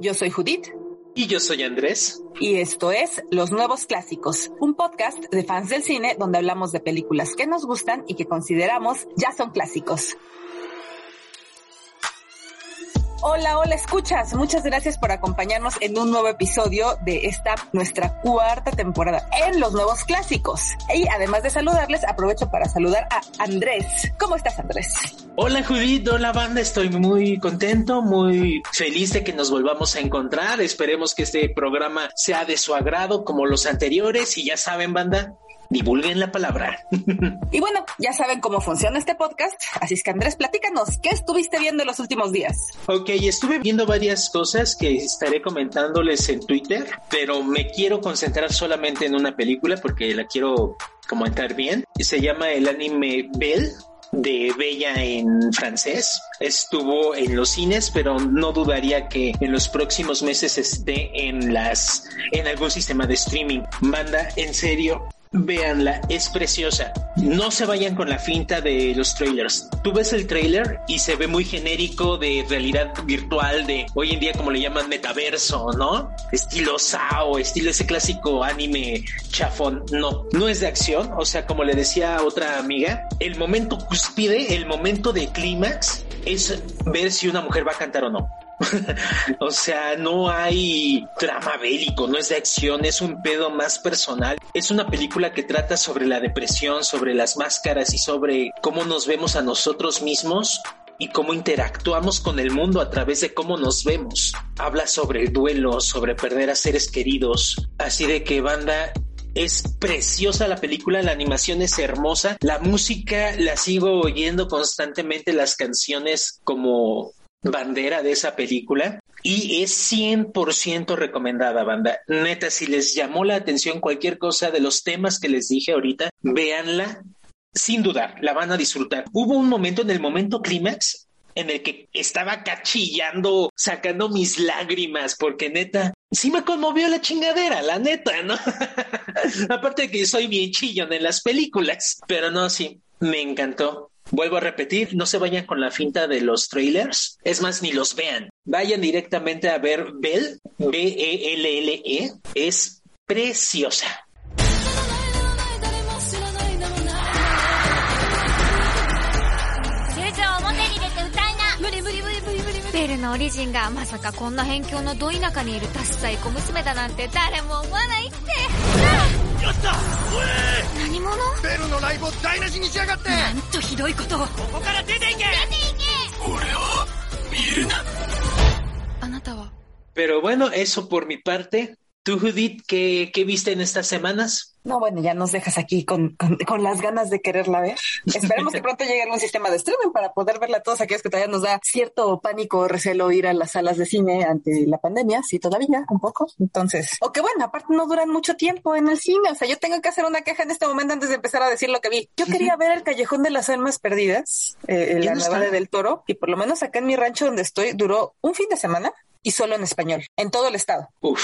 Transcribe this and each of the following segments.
Yo soy Judith. Y yo soy Andrés. Y esto es Los Nuevos Clásicos, un podcast de fans del cine donde hablamos de películas que nos gustan y que consideramos ya son clásicos. Hola, hola, escuchas. Muchas gracias por acompañarnos en un nuevo episodio de esta nuestra cuarta temporada en los nuevos clásicos. Y además de saludarles, aprovecho para saludar a Andrés. ¿Cómo estás, Andrés? Hola, Judith. Hola, banda. Estoy muy contento, muy feliz de que nos volvamos a encontrar. Esperemos que este programa sea de su agrado como los anteriores. Y ya saben, banda, divulguen la palabra. y bueno, ya saben cómo funciona este podcast, así es que Andrés, platícanos, ¿qué estuviste viendo en los últimos días? Ok, estuve viendo varias cosas que estaré comentándoles en Twitter, pero me quiero concentrar solamente en una película porque la quiero comentar bien. Se llama el anime Belle de Bella en francés. Estuvo en los cines, pero no dudaría que en los próximos meses esté en las en algún sistema de streaming. Banda, en serio, Véanla, es preciosa. No se vayan con la finta de los trailers. Tú ves el trailer y se ve muy genérico de realidad virtual, de hoy en día como le llaman metaverso, ¿no? Estilo Sao, estilo ese clásico anime chafón. No, no es de acción. O sea, como le decía otra amiga, el momento cúspide, el momento de clímax es ver si una mujer va a cantar o no. o sea, no hay drama bélico, no es de acción, es un pedo más personal. Es una película que trata sobre la depresión, sobre las máscaras y sobre cómo nos vemos a nosotros mismos y cómo interactuamos con el mundo a través de cómo nos vemos. Habla sobre el duelo, sobre perder a seres queridos. Así de que banda, es preciosa la película, la animación es hermosa, la música la sigo oyendo constantemente, las canciones como bandera de esa película y es 100% recomendada, banda. Neta, si les llamó la atención cualquier cosa de los temas que les dije ahorita, véanla sin dudar, la van a disfrutar. Hubo un momento en el momento clímax en el que estaba cachillando, sacando mis lágrimas, porque neta, sí me conmovió la chingadera, la neta, ¿no? Aparte de que soy bien chillón en las películas, pero no, sí, me encantó. Vuelvo a repetir, no se vayan con la finta de los trailers, es más, ni los vean. Vayan directamente a ver Bell, B-E-L-L-E, -L -L -E. es preciosa. やった！おい！何者？ベルのライブを台無しにしやがって！なんとひどいことを。ここから出ていけ！出ていけ！俺を見るな。あなたは？Pero bueno, eso por mi parte. Tú, Judith, ¿qué, qué viste en estas semanas? No, bueno, ya nos dejas aquí con, con, con, las ganas de quererla ver. Esperemos que pronto llegue algún sistema de streaming para poder verla a todos aquellos que todavía nos da cierto pánico o recelo ir a las salas de cine ante la pandemia, sí, todavía, un poco. Entonces, o que bueno, aparte no duran mucho tiempo en el cine, o sea, yo tengo que hacer una queja en este momento antes de empezar a decir lo que vi. Yo quería ver el Callejón de las Almas Perdidas, eh, la nueva de del Toro, y por lo menos acá en mi rancho donde estoy duró un fin de semana y solo en español, en todo el estado. Uf.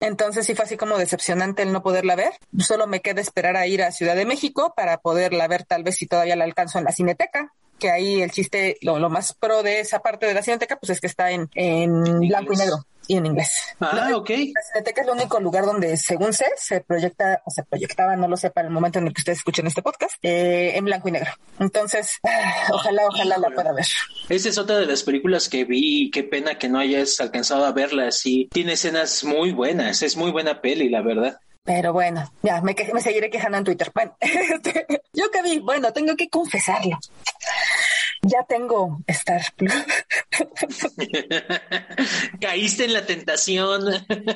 Entonces sí fue así como decepcionante el no poderla ver. Solo me queda esperar a ir a Ciudad de México para poderla ver tal vez si todavía la alcanzo en la cineteca que ahí el chiste, lo, lo, más pro de esa parte de la cineteca, pues es que está en, en blanco y negro y en inglés. Ah, ok. La cineteca es el único lugar donde, según sé, se proyecta, o se proyectaba, no lo sé, para el momento en el que ustedes escuchen este podcast, eh, en blanco y negro. Entonces, ojalá, ojalá la pueda ver. Esa es otra de las películas que vi y qué pena que no hayas alcanzado a verla. Sí, tiene escenas muy buenas, es muy buena peli, la verdad. Pero bueno, ya me, que, me seguiré quejando en Twitter. Bueno, yo que vi, bueno, tengo que confesarlo. Ya tengo Star Plus. Caíste en la tentación.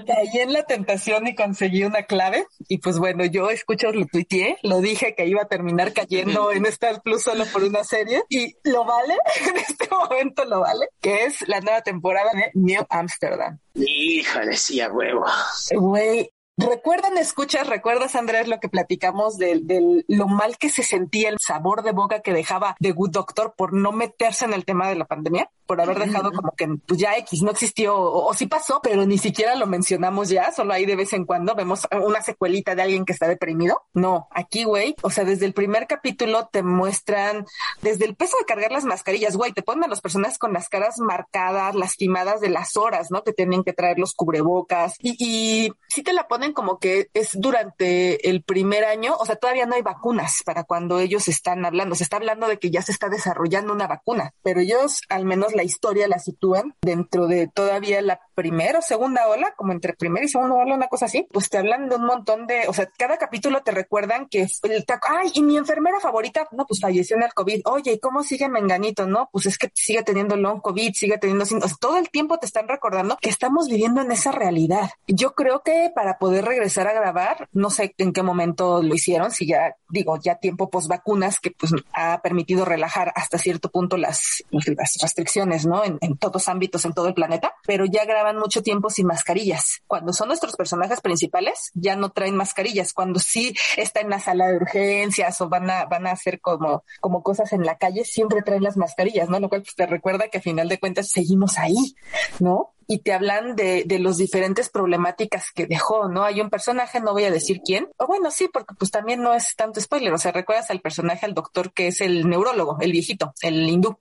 Caí en la tentación y conseguí una clave. Y pues bueno, yo escucho, lo tuiteé, lo dije que iba a terminar cayendo en Star Plus solo por una serie. Y lo vale, en este momento lo vale, que es la nueva temporada de New Amsterdam. Híjole, sí, a huevo. Güey, ¿Recuerdan, escuchas, recuerdas, Andrés, lo que platicamos de, lo mal que se sentía el sabor de boca que dejaba The Good Doctor por no meterse en el tema de la pandemia? Por haber dejado como que pues ya X no existió o, o sí pasó, pero ni siquiera lo mencionamos ya, solo ahí de vez en cuando vemos una secuelita de alguien que está deprimido. No, aquí, güey, o sea, desde el primer capítulo te muestran desde el peso de cargar las mascarillas, güey, te ponen a las personas con las caras marcadas, lastimadas de las horas, ¿no? Que tienen que traer los cubrebocas y, y sí te la ponen como que es durante el primer año, o sea, todavía no hay vacunas para cuando ellos están hablando. Se está hablando de que ya se está desarrollando una vacuna, pero ellos al menos la historia la sitúan dentro de todavía la primera o segunda ola, como entre primera y segunda ola, una cosa así. Pues te hablan de un montón de, o sea, cada capítulo te recuerdan que el ay, y mi enfermera favorita, no, pues falleció en el COVID. Oye, ¿y cómo sigue Menganito? No, pues es que sigue teniendo long COVID, sigue teniendo, sea, todo el tiempo te están recordando que estamos viviendo en esa realidad. Yo creo que para poder regresar a grabar, no sé en qué momento lo hicieron, si ya digo, ya tiempo post vacunas que pues ha permitido relajar hasta cierto punto las, las restricciones, ¿no? En, en, todos ámbitos, en todo el planeta, pero ya graban mucho tiempo sin mascarillas. Cuando son nuestros personajes principales, ya no traen mascarillas. Cuando sí está en la sala de urgencias o van a, van a hacer como, como cosas en la calle, siempre traen las mascarillas, ¿no? Lo cual pues, te recuerda que a final de cuentas seguimos ahí, ¿no? Y te hablan de, de los diferentes problemáticas que dejó, ¿no? Hay un personaje, no voy a decir quién, o bueno, sí, porque pues también no es tanto spoiler, o sea, recuerdas al personaje, al doctor que es el neurólogo, el viejito, el hindú.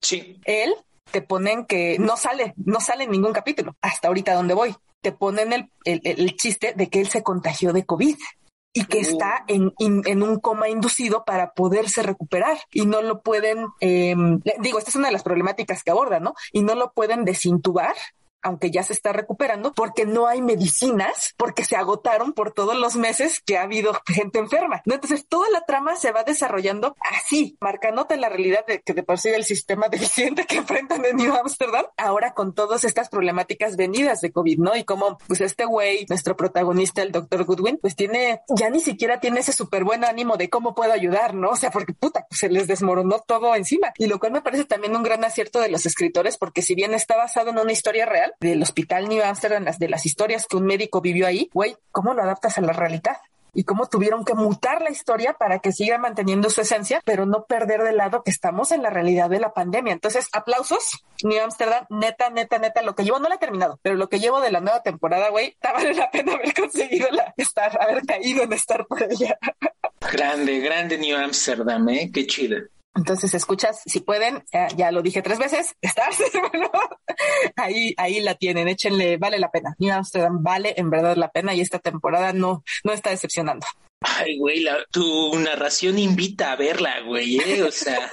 Sí. Él te ponen que no sale, no sale en ningún capítulo, hasta ahorita donde voy. Te ponen el, el, el chiste de que él se contagió de COVID y que está en, in, en, un coma inducido para poderse recuperar y no lo pueden, eh, digo, esta es una de las problemáticas que abordan, ¿no? Y no lo pueden desintubar aunque ya se está recuperando, porque no hay medicinas, porque se agotaron por todos los meses que ha habido gente enferma. ¿no? Entonces, toda la trama se va desarrollando así, marcándote la realidad de que de por sí el sistema deficiente que enfrentan en New Amsterdam, ahora con todas estas problemáticas venidas de COVID, ¿no? Y como, pues este güey, nuestro protagonista, el doctor Goodwin, pues tiene, ya ni siquiera tiene ese súper buen ánimo de cómo puedo ayudar, ¿no? O sea, porque puta, pues se les desmoronó todo encima. Y lo cual me parece también un gran acierto de los escritores, porque si bien está basado en una historia real, del hospital New Amsterdam, las de las historias que un médico vivió ahí, güey, ¿cómo lo adaptas a la realidad? y cómo tuvieron que mutar la historia para que siga manteniendo su esencia, pero no perder de lado que estamos en la realidad de la pandemia. Entonces, aplausos, New Amsterdam, neta, neta, neta, lo que llevo, no la he terminado, pero lo que llevo de la nueva temporada, güey, vale la pena haber conseguido estar, haber caído en estar por ella. Grande, grande New Amsterdam, ¿eh? Qué chido. Entonces escuchas, si pueden, ya, lo dije tres veces, estás, bueno, ahí, ahí la tienen, échenle, vale la pena. New Amsterdam vale en verdad la pena y esta temporada no, no está decepcionando. Ay, güey, la, tu narración invita a verla, güey, ¿eh? o sea.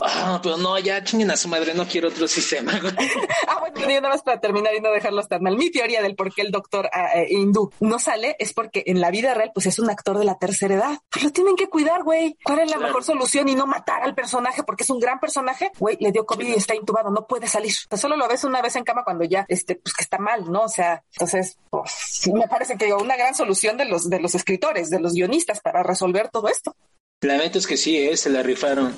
Ah, pero no, ya chinguen a su madre, no quiero otro sistema. ah, bueno, yo nada más para terminar y no dejarlos tan mal. Mi teoría del por qué el doctor uh, hindú no sale es porque en la vida real, pues es un actor de la tercera edad. Pues lo tienen que cuidar, güey. ¿Cuál es la claro. mejor solución y no matar al personaje porque es un gran personaje? Güey, le dio COVID y está intubado, no puede salir. O sea, solo lo ves una vez en cama cuando ya, este, pues que está mal, ¿no? O sea, entonces, pues, me parece que una gran solución de los, de los escritores, de los guionistas para resolver todo esto. La neta es que sí, ¿eh? se la rifaron.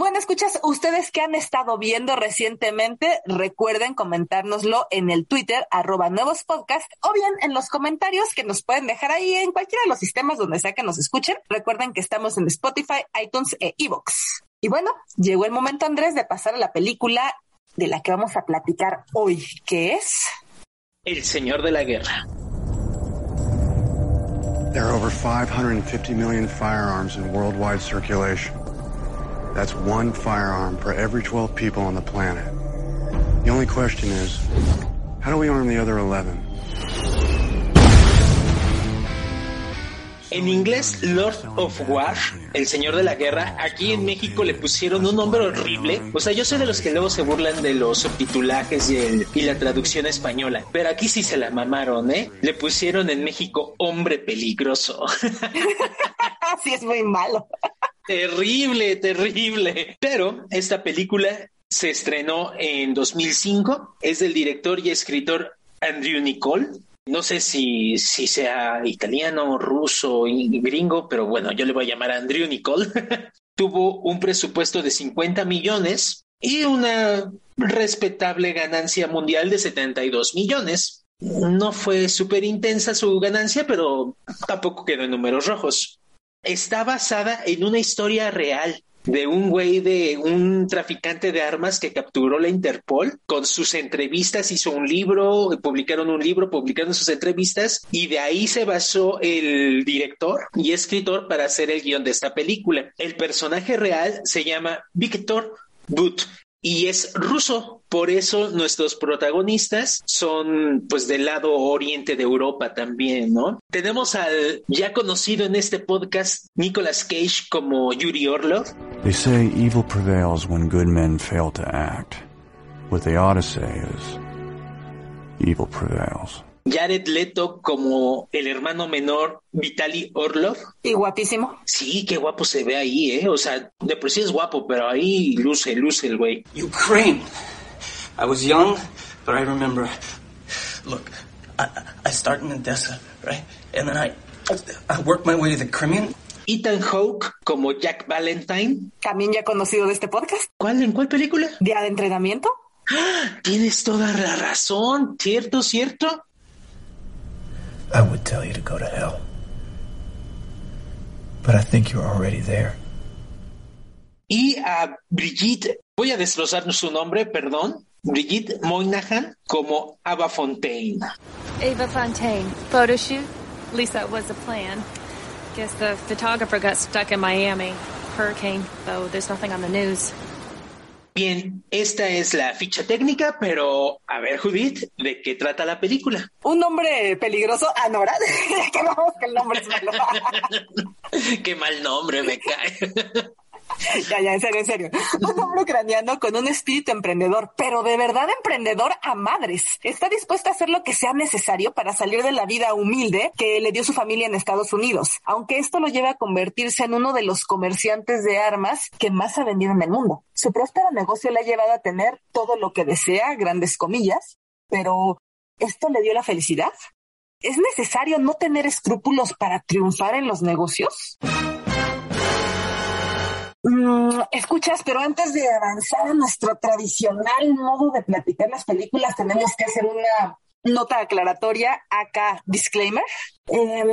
Bueno, escuchas, ustedes que han estado viendo recientemente, recuerden comentárnoslo en el Twitter, arroba nuevos podcast, o bien en los comentarios que nos pueden dejar ahí en cualquiera de los sistemas donde sea que nos escuchen. Recuerden que estamos en Spotify, iTunes e Evox. Y bueno, llegó el momento, Andrés, de pasar a la película de la que vamos a platicar hoy, que es... El Señor de la Guerra. There are over 550 million firearms in worldwide circulation. That's one firearm for every 12 people on the planet. The only question is, how do we arm the other 11? En inglés, Lord of War, el señor de la guerra, aquí en México le pusieron un nombre horrible. O sea, yo soy de los que luego se burlan de los subtitulajes y, el, y la traducción española, pero aquí sí se la mamaron, ¿eh? Le pusieron en México hombre peligroso. sí, es muy malo. Terrible, terrible. Pero esta película se estrenó en 2005. Es del director y escritor Andrew Nicole. no sé si, sea italiano, ruso gringo, pero bueno, yo le voy a llamar Andrew Nicole. Tuvo un presupuesto de 50 millones y una respetable ganancia mundial de 72 millones. No fue súper intensa su ganancia, pero tampoco quedó en números rojos. Está basada en una historia real de un güey de un traficante de armas que capturó la Interpol con sus entrevistas, hizo un libro, publicaron un libro, publicaron sus entrevistas y de ahí se basó el director y escritor para hacer el guion de esta película. El personaje real se llama Victor But y es ruso. Por eso nuestros protagonistas son pues del lado oriente de Europa también, ¿no? Tenemos al ya conocido en este podcast Nicolas Cage como Yuri Orlov. They say evil prevails when good men fail to act. What they ought to say is evil prevails. Jared Leto como el hermano menor Vitaly Orlov. Y guapísimo. Sí, qué guapo se ve ahí, ¿eh? O sea, de por sí es guapo, pero ahí luce, luce el güey. Ukraine. I was young, but I remember. Look, I, I started in Odessa, right? And then I, I worked my way to the Crimean. Ethan Hawke como Jack Valentine. También ya conocido de este podcast. ¿Cuál? ¿En cuál película? Día de entrenamiento. ¡Ah! Tienes toda la razón, cierto, cierto. I would tell you to go to hell. But I think you're already there. Y a Brigitte, voy a destrozar su nombre, perdón. Brigitte Moynihan como Ava Fontaine. Ava Fontaine, photo shoot? At least that was the plan. Guess the photographer got stuck in Miami. Hurricane, though there's nothing on the news. Bien, esta es la ficha técnica, pero a ver, Judith, ¿de qué trata la película? Un nombre peligroso, Anora. que vamos, que el nombre es malo. qué mal nombre me cae. ya, ya, en serio, en serio. Un hombre ucraniano con un espíritu emprendedor, pero de verdad emprendedor a madres. Está dispuesto a hacer lo que sea necesario para salir de la vida humilde que le dio su familia en Estados Unidos, aunque esto lo lleve a convertirse en uno de los comerciantes de armas que más ha vendido en el mundo. Su próspero negocio le ha llevado a tener todo lo que desea, grandes comillas, pero ¿esto le dio la felicidad? ¿Es necesario no tener escrúpulos para triunfar en los negocios? Mm, escuchas, pero antes de avanzar a nuestro tradicional modo de platicar las películas, tenemos que hacer una nota aclaratoria, acá disclaimer. Eh,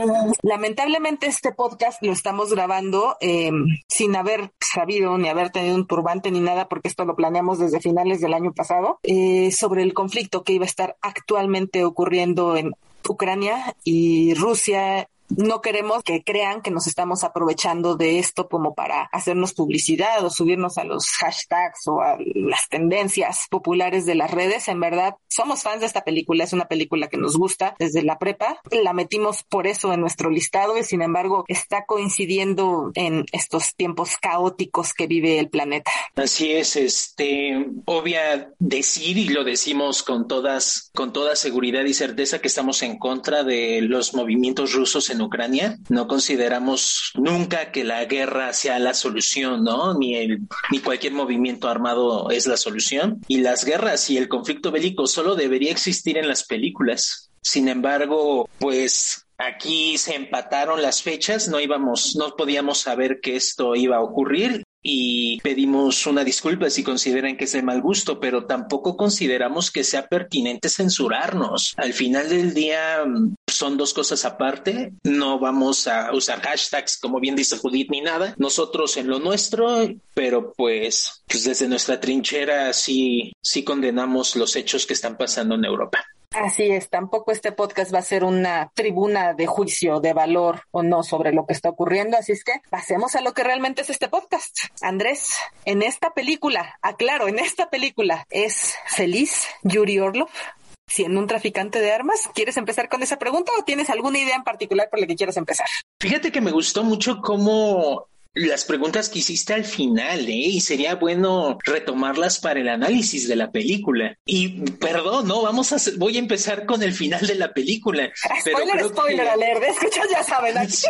lamentablemente este podcast lo estamos grabando eh, sin haber sabido ni haber tenido un turbante ni nada, porque esto lo planeamos desde finales del año pasado, eh, sobre el conflicto que iba a estar actualmente ocurriendo en Ucrania y Rusia no queremos que crean que nos estamos aprovechando de esto como para hacernos publicidad o subirnos a los hashtags o a las tendencias populares de las redes. En verdad, somos fans de esta película. Es una película que nos gusta desde la prepa. La metimos por eso en nuestro listado y sin embargo está coincidiendo en estos tiempos caóticos que vive el planeta. Así es, este, obvia decir y lo decimos con todas, con toda seguridad y certeza que estamos en contra de los movimientos rusos en Ucrania. No consideramos nunca que la guerra sea la solución, ¿no? Ni el, ni cualquier movimiento armado es la solución. Y las guerras y el conflicto bélico solo debería existir en las películas. Sin embargo, pues aquí se empataron las fechas, no íbamos, no podíamos saber que esto iba a ocurrir y pedimos una disculpa si consideran que es de mal gusto, pero tampoco consideramos que sea pertinente censurarnos. Al final del día son dos cosas aparte, no vamos a usar hashtags como bien dice Judith ni nada, nosotros en lo nuestro, pero pues, pues desde nuestra trinchera sí, sí condenamos los hechos que están pasando en Europa. Así es, tampoco este podcast va a ser una tribuna de juicio de valor o no sobre lo que está ocurriendo, así es que pasemos a lo que realmente es este podcast. Andrés, en esta película, aclaro, en esta película, ¿es feliz Yuri Orlov? Siendo un traficante de armas? ¿Quieres empezar con esa pregunta o tienes alguna idea en particular por la que quieras empezar? Fíjate que me gustó mucho cómo las preguntas que hiciste al final, ¿eh? Y sería bueno retomarlas para el análisis de la película. Y perdón, no, vamos a voy a empezar con el final de la película. Spoiler, spoiler, que... alert, escuchas, ya saben. Sí.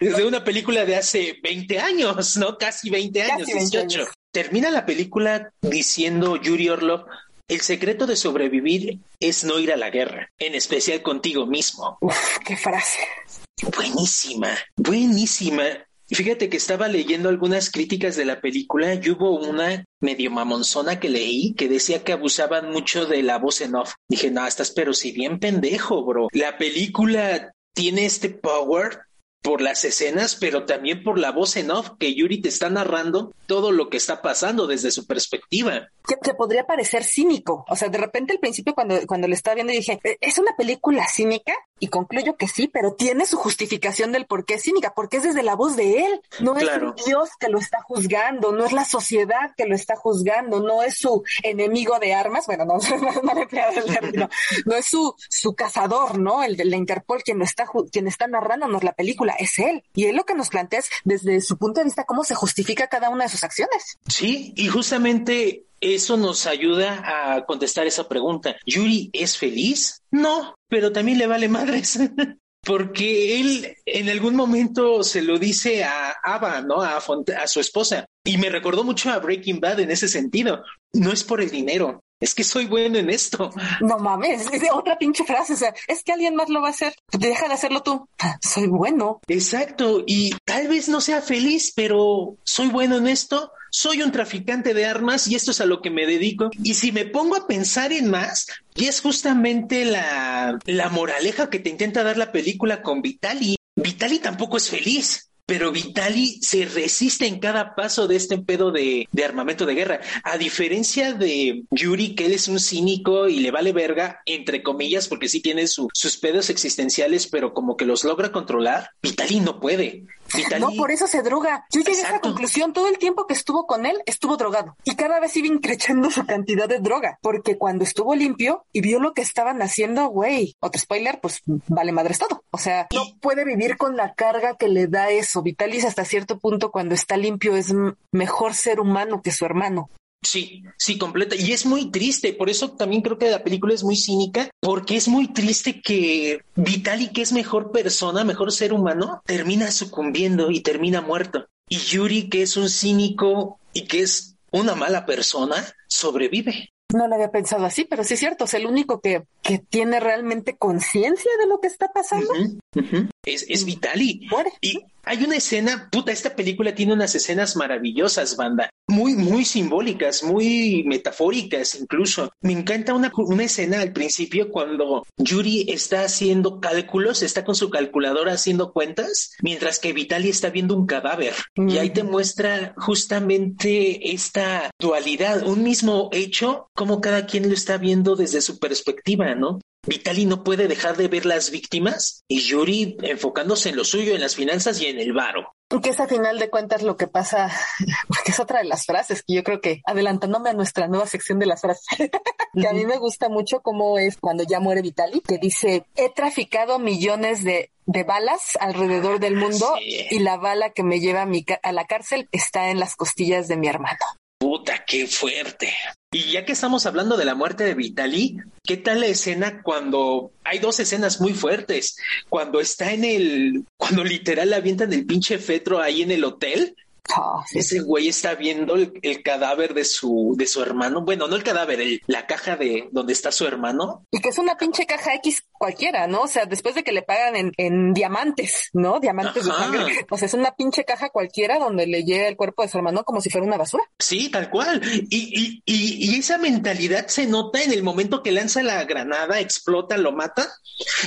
de una película de hace 20 años, ¿no? Casi 20 años, Casi 20 18. Años. Termina la película diciendo Yuri Orlov, el secreto de sobrevivir es no ir a la guerra, en especial contigo mismo. Uf, qué frase. Buenísima, buenísima. Fíjate que estaba leyendo algunas críticas de la película y hubo una medio mamonzona que leí que decía que abusaban mucho de la voz en off. Dije, no, estás pero si bien pendejo, bro. La película tiene este power por las escenas, pero también por la voz en off que Yuri te está narrando todo lo que está pasando desde su perspectiva. Que, que podría parecer cínico. O sea, de repente al principio cuando, cuando le estaba viendo dije, "¿E- ¿es una película cínica? Y concluyo que sí, pero tiene su justificación del por qué es cínica, porque es desde la voz de él. No Claro. es Dios que lo está juzgando, no es la sociedad que lo está juzgando, no es su enemigo de armas. Bueno, no, no, no término. No es su, su cazador, ¿no? El de la Interpol quien lo está, quien está narrándonos la película, es él. Y él lo que nos plantea es desde su punto de vista cómo se justifica cada una de sus acciones. Sí, y justamente eso nos ayuda a contestar esa pregunta. ¿Yuri es feliz? No, pero también le vale madres. Porque él en algún momento se lo dice a Ava, ¿no? A, su esposa. Y me recordó mucho a Breaking Bad en ese sentido. No es por el dinero, es que soy bueno en esto. No mames, es de otra pinche frase. O sea, es que alguien más lo va a hacer. Deja de hacerlo tú. Soy bueno. Exacto, y tal vez no sea feliz, pero soy bueno en esto, soy un traficante de armas y esto es a lo que me dedico. Y si me pongo a pensar en más, y es justamente la, la moraleja que te intenta dar la película con Vitali. Vitali tampoco es feliz. Pero Vitali se resiste en cada paso de este pedo de, armamento de guerra. A diferencia de Yuri, que él es un cínico y le vale verga, entre comillas, porque sí tiene su- sus pedos existenciales, pero como que los logra controlar, Vitali no puede. No, por eso se droga. Yo llegué a esa conclusión. Todo el tiempo que estuvo con él, estuvo drogado. Y cada vez iba increchando su cantidad de droga. Porque cuando estuvo limpio y vio lo que estaban haciendo, güey, otro spoiler, pues vale madres todo. O sea, no puede vivir con la carga que le da eso. Vitalis hasta cierto punto cuando está limpio es mejor ser humano que su hermano. Sí, sí, completa. Y es muy triste, por eso también creo que la película es muy cínica, porque es muy triste que Vitali, que es mejor persona, mejor ser humano, termina sucumbiendo y termina muerto. Y Yuri, que es un cínico y que es una mala persona, sobrevive. No lo había pensado así, pero sí es cierto. Es el único que, que tiene realmente conciencia de lo que está pasando. Es, es Vitali. Muere. Y hay una escena, puta, esta película tiene unas escenas maravillosas, banda. Muy, muy simbólicas, muy metafóricas incluso. Me encanta una, una escena al principio cuando Yuri está haciendo cálculos, está con su calculadora haciendo cuentas, mientras que Vitali está viendo un cadáver. Y ahí te muestra justamente esta dualidad, un mismo hecho, como cada quien lo está viendo desde su perspectiva, ¿no? Vitali no puede dejar de ver las víctimas y Yuri enfocándose en lo suyo, en las finanzas y en el varo. Que es a final de cuentas lo que pasa, porque es otra de las frases que yo creo que adelantándome a nuestra nueva sección de las frases, que a mí me gusta mucho cómo es cuando ya muere Vitali, que dice, he traficado millones de, de balas alrededor del mundo Sí. y la bala que me lleva a, mi a la cárcel está en las costillas de mi hermano. Puta, qué fuerte. Y ya que estamos hablando de la muerte de Vitali, ¿qué tal la escena cuando hay dos escenas muy fuertes? Cuando está en el, cuando literal avientan el pinche fetro ahí en el hotel. Ah, sí. Ese güey está viendo el, el cadáver de su, de su hermano. Bueno, no el cadáver, el- la caja de donde está su hermano. Y que es una pinche caja X cualquiera, ¿no? O sea, después de que le pagan en, en diamantes, ¿no? Diamantes de sangre. O sea, es una pinche caja cualquiera donde le llega el cuerpo de su hermano como si fuera una basura. Sí, tal cual. Y, y, y, y esa mentalidad se nota en el momento que lanza la granada, explota, lo mata.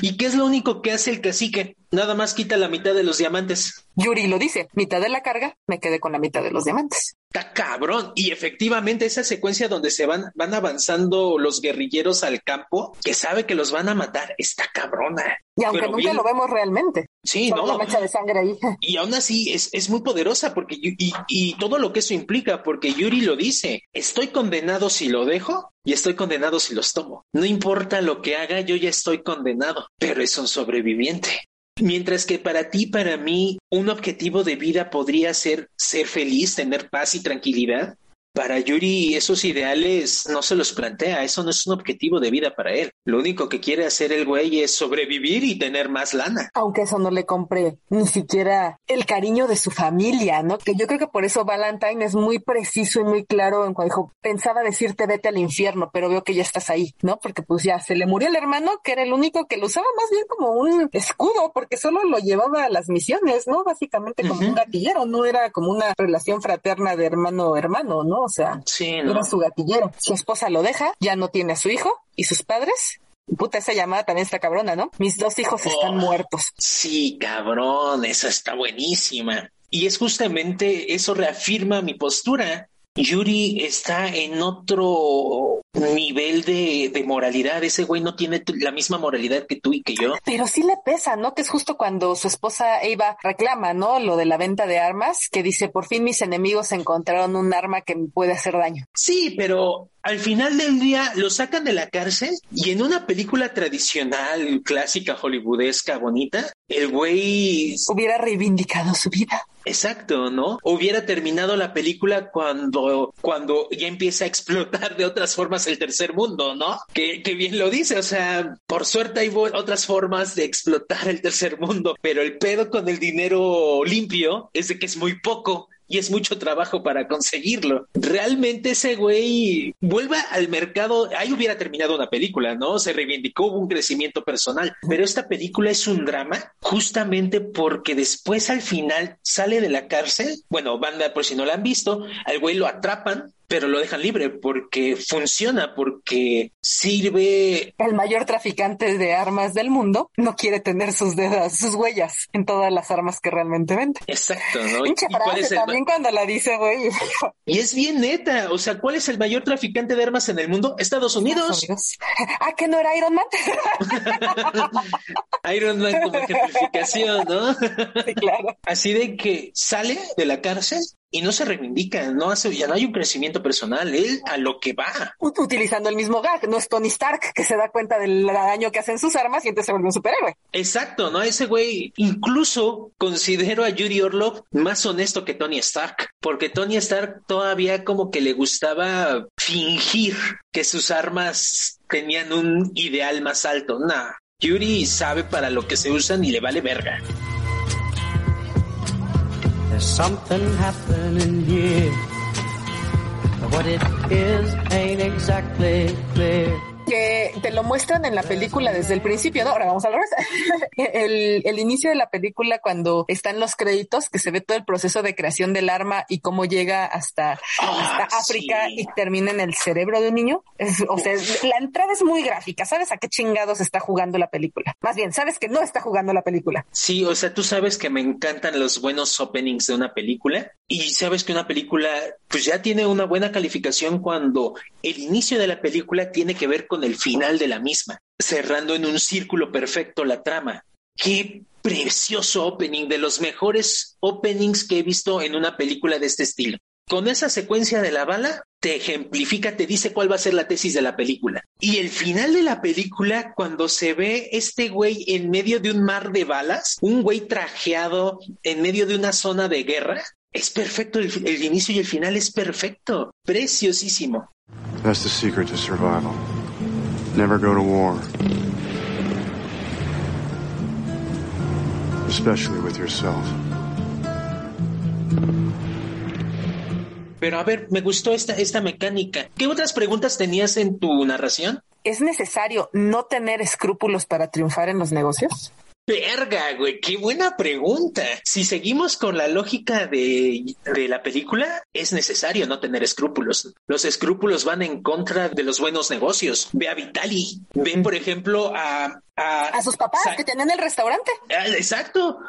¿Y qué es lo único que hace el cacique? Nada más quita la mitad de los diamantes. Yuri lo dice, mitad de la carga, me quedé con la mitad de los diamantes. Está cabrón. Y efectivamente esa secuencia donde se van, van avanzando los guerrilleros al campo, que sabe que los van a matar, está cabrona. Y aunque Pero nunca bien- lo vemos realmente, Sí, no. la de sangre ahí. Y aún así es, es muy poderosa porque Yu- y, y todo lo que eso implica, porque Yuri lo dice, estoy condenado si lo dejo y estoy condenado si los tomo. No importa lo que haga, yo ya estoy condenado, pero es un sobreviviente. Mientras que para ti, para mí, un objetivo de vida podría ser ser feliz, tener paz y tranquilidad. Para Yuri esos ideales no se los plantea, eso no es un objetivo de vida para él. Lo único que quiere hacer el güey es sobrevivir y tener más lana. Aunque eso no le compre ni siquiera el cariño de su familia, ¿no? Que yo creo que por eso Valentine es muy preciso y muy claro en cuando dijo, pensaba decirte vete al infierno, pero veo que ya estás ahí, ¿no? Porque pues ya se le murió el hermano, que era el único que lo usaba más bien como un escudo, porque solo lo llevaba a las misiones, ¿no? Básicamente como un gatillero, no era como una relación fraterna de hermano-hermano, ¿no? O sea, era su gatillero. Su esposa lo deja, ya no tiene a su hijo y sus padres. Puta, esa llamada también está cabrona, ¿no? Mis dos hijos están Oh. muertos. Sí, cabrón, esa está buenísima. Y es justamente eso reafirma mi postura. Yuri está en otro nivel de, de moralidad. Ese güey no tiene la misma moralidad que tú y que yo. Pero sí le pesa, ¿no? Que es justo cuando su esposa Eva reclama, ¿no? Lo de la venta de armas, que dice, por fin mis enemigos encontraron un arma que me puede hacer daño. Sí, pero al final del día lo sacan de la cárcel y en una película tradicional, clásica, hollywoodesca, bonita, el güey Hubiera reivindicado su vida. Exacto, ¿no? Hubiera terminado la película cuando, cuando ya empieza a explotar de otras formas el tercer mundo, ¿no? Que, que bien lo dice, o sea, por suerte hay otras formas de explotar el tercer mundo, pero el pedo con el dinero limpio es de que es muy poco. Y es mucho trabajo para conseguirlo. Realmente ese güey vuelve al mercado. Ahí hubiera terminado una película, ¿no? Se reivindicó, un crecimiento personal. Pero esta película es un drama justamente porque después al final sale de la cárcel. Bueno, banda, por si no la han visto, al güey lo atrapan, pero lo dejan libre porque funciona, porque sirve. El mayor traficante de armas del mundo no quiere tener sus dedos, sus huellas en todas las armas que realmente vende. Exacto, ¿no? ¿Y cuál frase es el- también cuando la dice, güey. Y es bien neta. O sea, ¿cuál es el mayor traficante de armas en el mundo? Estados Unidos. Ah, que no era Iron Man. Iron Man como ejemplificación, ¿no? claro. Así de que sale de la cárcel y no se reivindica, no hace, ya no hay un crecimiento personal, él a lo que va. Ut- Utilizando el mismo gag, no es Tony Stark que se da cuenta del daño que hacen sus armas y entonces se vuelve un superhéroe. Exacto, ¿no? Ese güey, incluso considero a Yuri Orlov más honesto que Tony Stark, porque Tony Stark todavía como que le gustaba fingir que sus armas tenían un ideal más alto. Nah, Yuri sabe para lo que se usan y le vale verga. There's something happening here. But what it is ain't exactly clear. Te lo muestran en la película desde el principio, ¿no? Ahora vamos al revés. el, el inicio de la película cuando están los créditos, que se ve todo el proceso de creación del arma y cómo llega hasta, hasta África y termina en el cerebro de un niño. Es- o sea, la entrada es muy gráfica. ¿Sabes a qué chingados está jugando la película? Más bien, sabes que no está jugando la película. Sí, o sea, tú sabes que me encantan los buenos openings de una película y sabes que una película pues ya tiene una buena calificación cuando el inicio de la película tiene que ver con el final de la misma, cerrando en un círculo perfecto la trama. Qué precioso opening, de los mejores openings que he visto en una película de este estilo. Con esa secuencia de la bala, te ejemplifica, te dice cuál va a ser la tesis de la película. Y el final de la película, cuando se ve este güey en medio de un mar de balas, un güey trajeado en medio de una zona de guerra, es perfecto. El, el inicio y el final es perfecto. Preciosísimo. That's the secret to survival. Never go to war. Especially with yourself. Pero a ver, me gustó esta, esta mecánica. ¿Qué otras preguntas tenías en tu narración? ¿Es necesario no tener escrúpulos para triunfar en los negocios? Verga, güey, qué buena pregunta. Si seguimos con la lógica de, de la película, es necesario no tener escrúpulos. Los escrúpulos van en contra de los buenos negocios. Ve a Vitali. Ven, por ejemplo, a... A, A sus papás que tenían el restaurante. Ah, Exacto.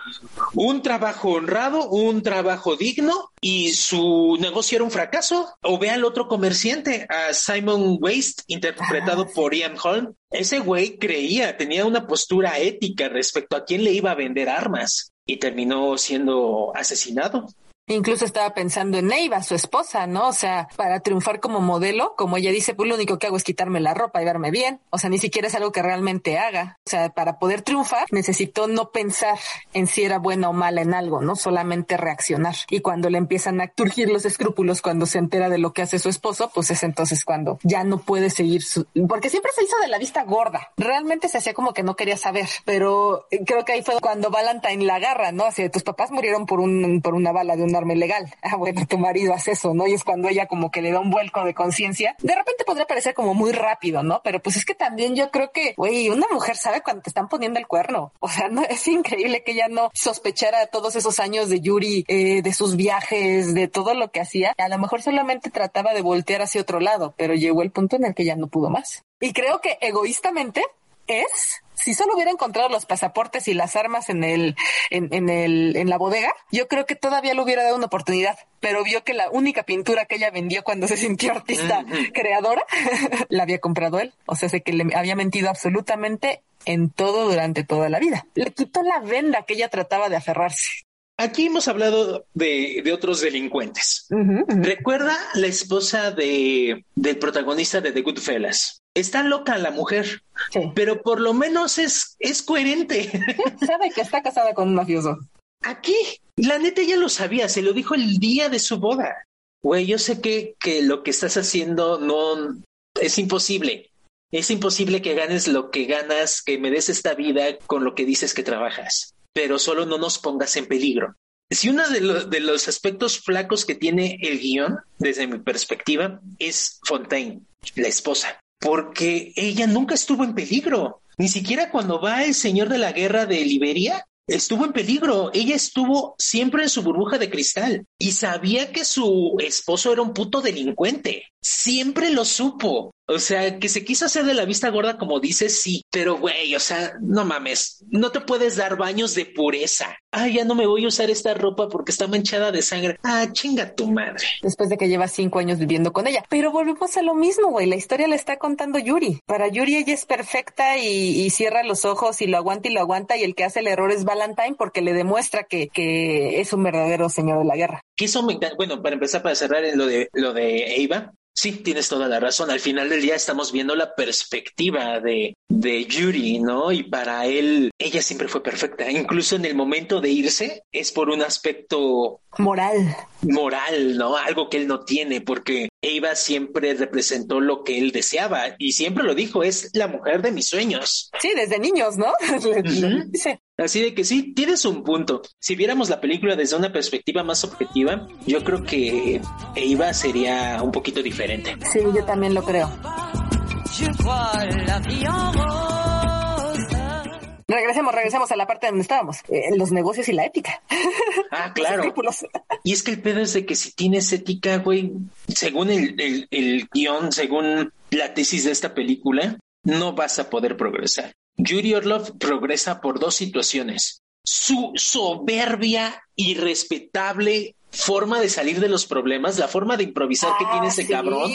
Un trabajo honrado, un trabajo digno y su negocio era un fracaso. O ve al otro comerciante, a Simon Waste, interpretado por Ian Holm. Ese güey creía, tenía una postura ética respecto a quién le iba a vender armas y terminó siendo asesinado. Incluso estaba pensando en Neiva, su esposa, ¿no? O sea, para triunfar como modelo, como ella dice, pues lo único que hago es quitarme la ropa y verme bien. O sea, ni siquiera es algo que realmente haga. O sea, para poder triunfar necesitó no pensar en si era buena o mala en algo, ¿no? Solamente reaccionar. Y cuando le empiezan a turgir los escrúpulos cuando se entera de lo que hace su esposo, pues es entonces cuando ya no puede seguir su... Porque siempre se hizo de la vista gorda. Realmente se hacía como que no quería saber, pero creo que ahí fue cuando Valentine la agarra, ¿no? Así, tus papás murieron por un, por una bala de un arma ilegal. Ah, bueno, tu marido hace eso, ¿no? Y es cuando ella como que le da un vuelco de conciencia. De repente podría parecer como muy rápido, ¿no? Pero pues es que también yo creo que, güey, una mujer sabe cuando te están poniendo el cuerno. O sea, no es increíble que ella no sospechara todos esos años de Yuri, eh, de sus viajes, de todo lo que hacía. A lo mejor solamente trataba de voltear hacia otro lado, pero llegó el punto en el que ya no pudo más. Y creo que egoístamente es si solo hubiera encontrado los pasaportes y las armas en el, en, en, el, en la bodega, yo creo que todavía le hubiera dado una oportunidad. Pero vio que la única pintura que ella vendió cuando se sintió artista creadora, la había comprado él. O sea, sé que le había mentido absolutamente en todo durante toda la vida. Le quitó la venda que ella trataba de aferrarse. Aquí hemos hablado de, de otros delincuentes. Recuerda la esposa de, del protagonista de The Goodfellas. Está loca la mujer, pero por lo menos es, es coherente. Sabe que está casada con un mafioso. Aquí, la neta ya lo sabía, se lo dijo el día de su boda. Güey, yo sé que, que lo que estás haciendo no es imposible. Es imposible que ganes lo que ganas, que me des esta vida con lo que dices que trabajas pero solo no nos pongas en peligro. Si uno de, lo, de los aspectos flacos que tiene el guion, desde mi perspectiva, es Fontaine, la esposa, porque ella nunca estuvo en peligro. Ni siquiera cuando va el señor de la guerra de Liberia, estuvo en peligro. Ella estuvo siempre en su burbuja de cristal y sabía que su esposo era un puto delincuente. Siempre lo supo. O sea, que se quiso hacer de la vista gorda, como dices, sí, pero güey, o sea, no mames, no te puedes dar baños de pureza. Ah, ya no me voy a usar esta ropa porque está manchada de sangre. Ah, chinga tu madre. Después de que lleva cinco años viviendo con ella. Pero volvemos a lo mismo, güey. La historia la está contando Yuri. Para Yuri ella es perfecta y, y, cierra los ojos y lo aguanta y lo aguanta y el que hace el error es Valentine porque le demuestra que, que es un verdadero señor de la guerra. Que eso me encanta. Bueno, para empezar, para cerrar en lo de, lo de Eva, Sí, tienes toda la razón. Al final del día estamos viendo la perspectiva de, de Yuri, ¿no? Y para él, ella siempre fue perfecta. Incluso en el momento de irse, es por un aspecto moral. Moral, ¿no? Algo que él no tiene, porque Eva siempre representó lo que él deseaba y siempre lo dijo, es la mujer de mis sueños. Sí, desde niños, ¿no? Dice. Así de que sí, tienes un punto. Si viéramos la película desde una perspectiva más objetiva, yo creo que Eva sería un poquito diferente. Sí, yo también lo creo. Regresemos, regresemos a la parte donde estábamos, eh, los negocios y la ética. Ah, claro. y es que el pedo es de que si tienes ética, güey, según el, el, el guion, según la tesis de esta película, no vas a poder progresar. Yuri Orlov progresa por dos situaciones. Su soberbia irrespetable forma de salir de los problemas, la forma de improvisar que tiene ese sí. cabrón.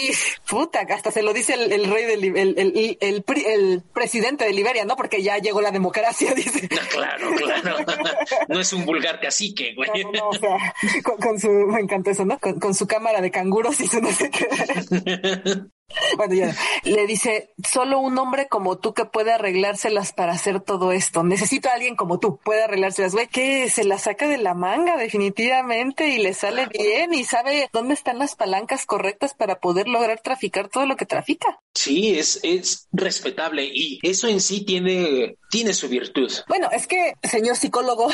Puta, hasta se lo dice el, el rey del el, el, el, el, presidente de Liberia, ¿no? Porque ya llegó la democracia, dice. No, claro, claro. no es un vulgar cacique, güey. No, no, o sea, con, con, su, me encantó eso, ¿no? Con, con, su cámara de canguros y su no sé qué. Bueno, ya le dice, solo un hombre como tú que puede arreglárselas para hacer todo esto. Necesito a alguien como tú, puede arreglárselas, güey, que se la saca de la manga definitivamente y le sale bien y sabe dónde están las palancas correctas para poder lograr traficar todo lo que trafica. Sí, es, es respetable y eso en sí tiene, tiene su virtud. Bueno, es que, señor psicólogo,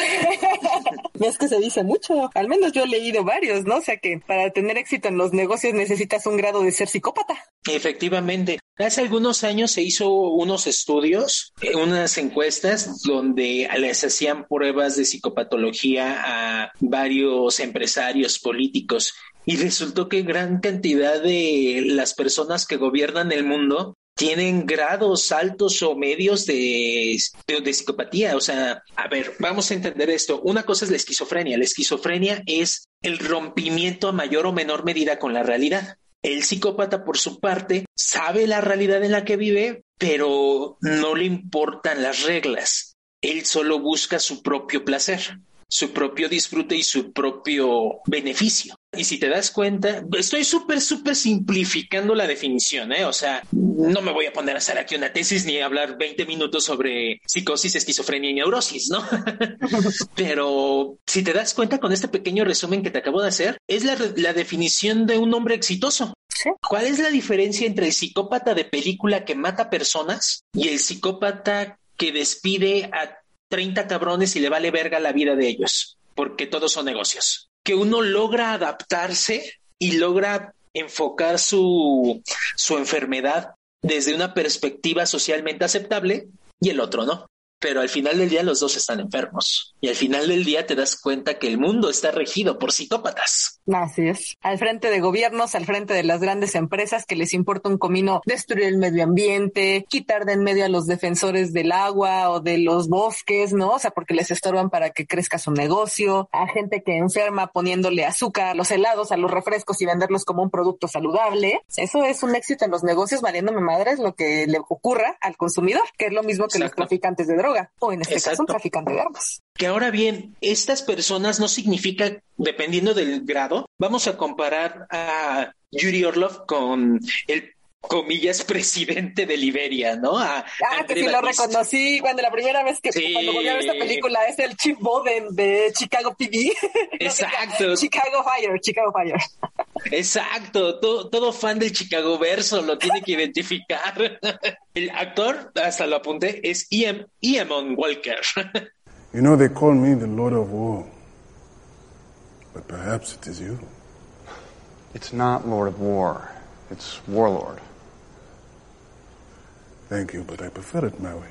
no es que se dice mucho, al menos yo he leído varios, ¿no? O sea que para tener éxito en los negocios necesitas un grado de ser psicópata. Efectivamente. Hace algunos años se hizo unos estudios, unas encuestas donde les hacían pruebas de psicopatología a varios empresarios políticos y resultó que gran cantidad de las personas que gobiernan el mundo tienen grados altos o medios de, de, de, psicopatía. O sea, a ver, vamos a entender esto. Una cosa es la esquizofrenia. La esquizofrenia es el rompimiento a mayor o menor medida con la realidad. El psicópata, por su parte, sabe la realidad en la que vive, pero no le importan las reglas. Él solo busca su propio placer. Su propio disfrute y su propio beneficio. Y si te das cuenta, estoy súper, súper simplificando la definición, ¿eh? O sea, no me voy a poner a hacer aquí una tesis ni a hablar 20 minutos sobre psicosis, esquizofrenia y neurosis, ¿no? Pero si te das cuenta con este pequeño resumen que te acabo de hacer, es la, la definición de un hombre exitoso. ¿Cuál es la diferencia entre el psicópata de película que mata personas y el psicópata que despide a 30 cabrones y le vale verga la vida de ellos? Porque todos son negocios. Que uno logra adaptarse y logra enfocar su, su enfermedad desde una perspectiva socialmente aceptable y el otro no pero al final del día los dos están enfermos. Y al final del día te das cuenta que el mundo está regido por psicópatas. Así es. Al frente de gobiernos, al frente de las grandes empresas que les importa un comino destruir el medio ambiente, quitar de en medio a los defensores del agua o de los bosques, ¿no? O sea, porque les estorban para que crezca su negocio, a gente que enferma poniéndole azúcar a los helados, a los refrescos y venderlos como un producto saludable. Eso es un éxito en los negocios, valiéndome madre, es lo que le ocurra al consumidor, que es lo mismo que los traficantes de drogas o en este caso un traficante de armas. Que ahora bien, estas personas no significa, dependiendo del grado, vamos a comparar a Yuri Orlov con el comillas, presidente de Liberia, ¿no? ah, que sí lo reconocí cuando la primera vez que cuando volví a ver esta película es el Chief Boden de Chicago PD. Exacto. Chicago Fire, Chicago Fire. Exacto, todo, todo, fan del Chicago Verso lo tiene que identificar. El actor, hasta lo apunté, es Ian, Ian Walker. You know, they call me the Lord of War. But perhaps it is you. It's not Lord of War. It's Warlord. Thank you, but I prefer it my way.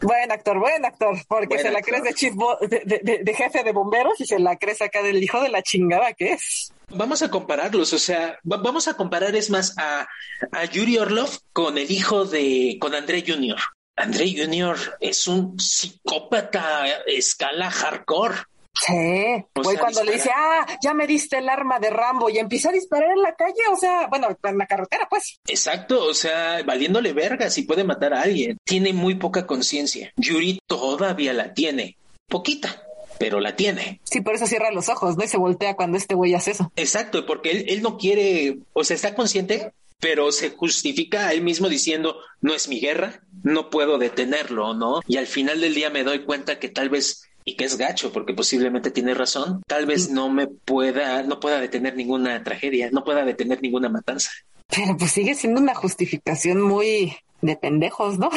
Buen actor, buen actor, porque Buen se la actor. crees de, chief bo- de, de- de- de jefe de bomberos y se la crees acá del hijo de la chingada que es. Vamos a compararlos, o sea, va- vamos a comparar, es más, a, a Yuri Orlov con el hijo de, con André Jr. André Jr. es un psicópata a escala hardcore. Sí, güey, cuando le dice, ah, ya me diste el arma de Rambo y empieza a disparar en la calle, o sea, bueno, en la carretera, pues. Exacto, o sea, valiéndole verga si puede matar a alguien. Tiene muy poca conciencia. Yuri todavía la tiene. Poquita, pero la tiene. Sí, por eso cierra los ojos, ¿no? Y se voltea cuando este güey hace eso. Exacto, porque él, él no quiere, o sea, está consciente, pero se justifica a él mismo diciendo, no es mi guerra, no puedo detenerlo, ¿no? Y al final del día me doy cuenta que tal vez, y que es gacho, porque posiblemente tiene razón, tal vez no me pueda, no pueda detener ninguna tragedia, no pueda detener ninguna matanza. Pero pues sigue siendo una justificación muy de pendejos, ¿no?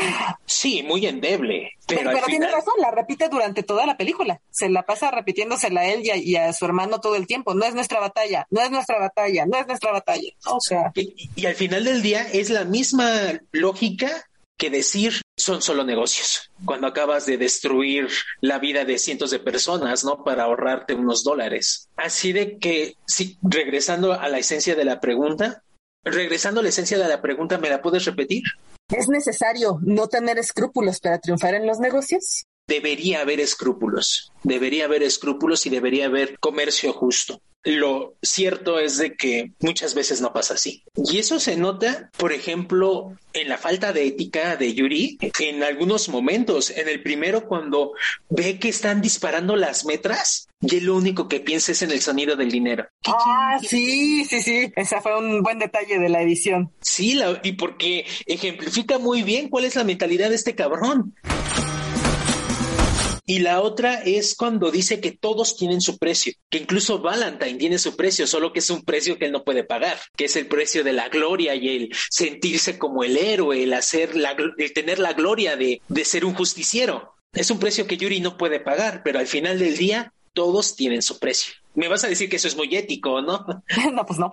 Sí, muy endeble, pero, Pero, tiene razón, la repite durante toda la película. Se la pasa repitiéndosela a él y a, y a su hermano todo el tiempo. No es nuestra batalla, no es nuestra batalla, no es nuestra batalla. O sea, Y, y al final del día es la misma lógica que decir son solo negocios. Cuando acabas de destruir la vida de cientos de personas, ¿no? Para ahorrarte unos dólares. Así de que, si regresando a la esencia de la pregunta, regresando a la esencia de la pregunta, ¿me la puedes repetir? ¿es necesario no tener escrúpulos para triunfar en los negocios? Debería haber escrúpulos, debería haber escrúpulos y debería haber comercio justo. Lo cierto es de que muchas veces no pasa así. Y eso se nota, por ejemplo, en la falta de ética de Yuri en algunos momentos. En el primero, cuando ve que están disparando las metras y lo único que piensa es en el sonido del dinero. Ah, sí, sí, sí. Ese fue un buen detalle de la edición. Sí, la- y porque ejemplifica muy bien cuál es la mentalidad de este cabrón. Y la otra es cuando dice que todos tienen su precio, que incluso Valentine tiene su precio, solo que es un precio que él no puede pagar, que es el precio de la gloria y el sentirse como el héroe, el hacer la, el tener la gloria de, de ser un justiciero. Es un precio que Yuri no puede pagar, pero al final del día todos tienen su precio. Me vas a decir que eso es muy ético, ¿no? no, pues no.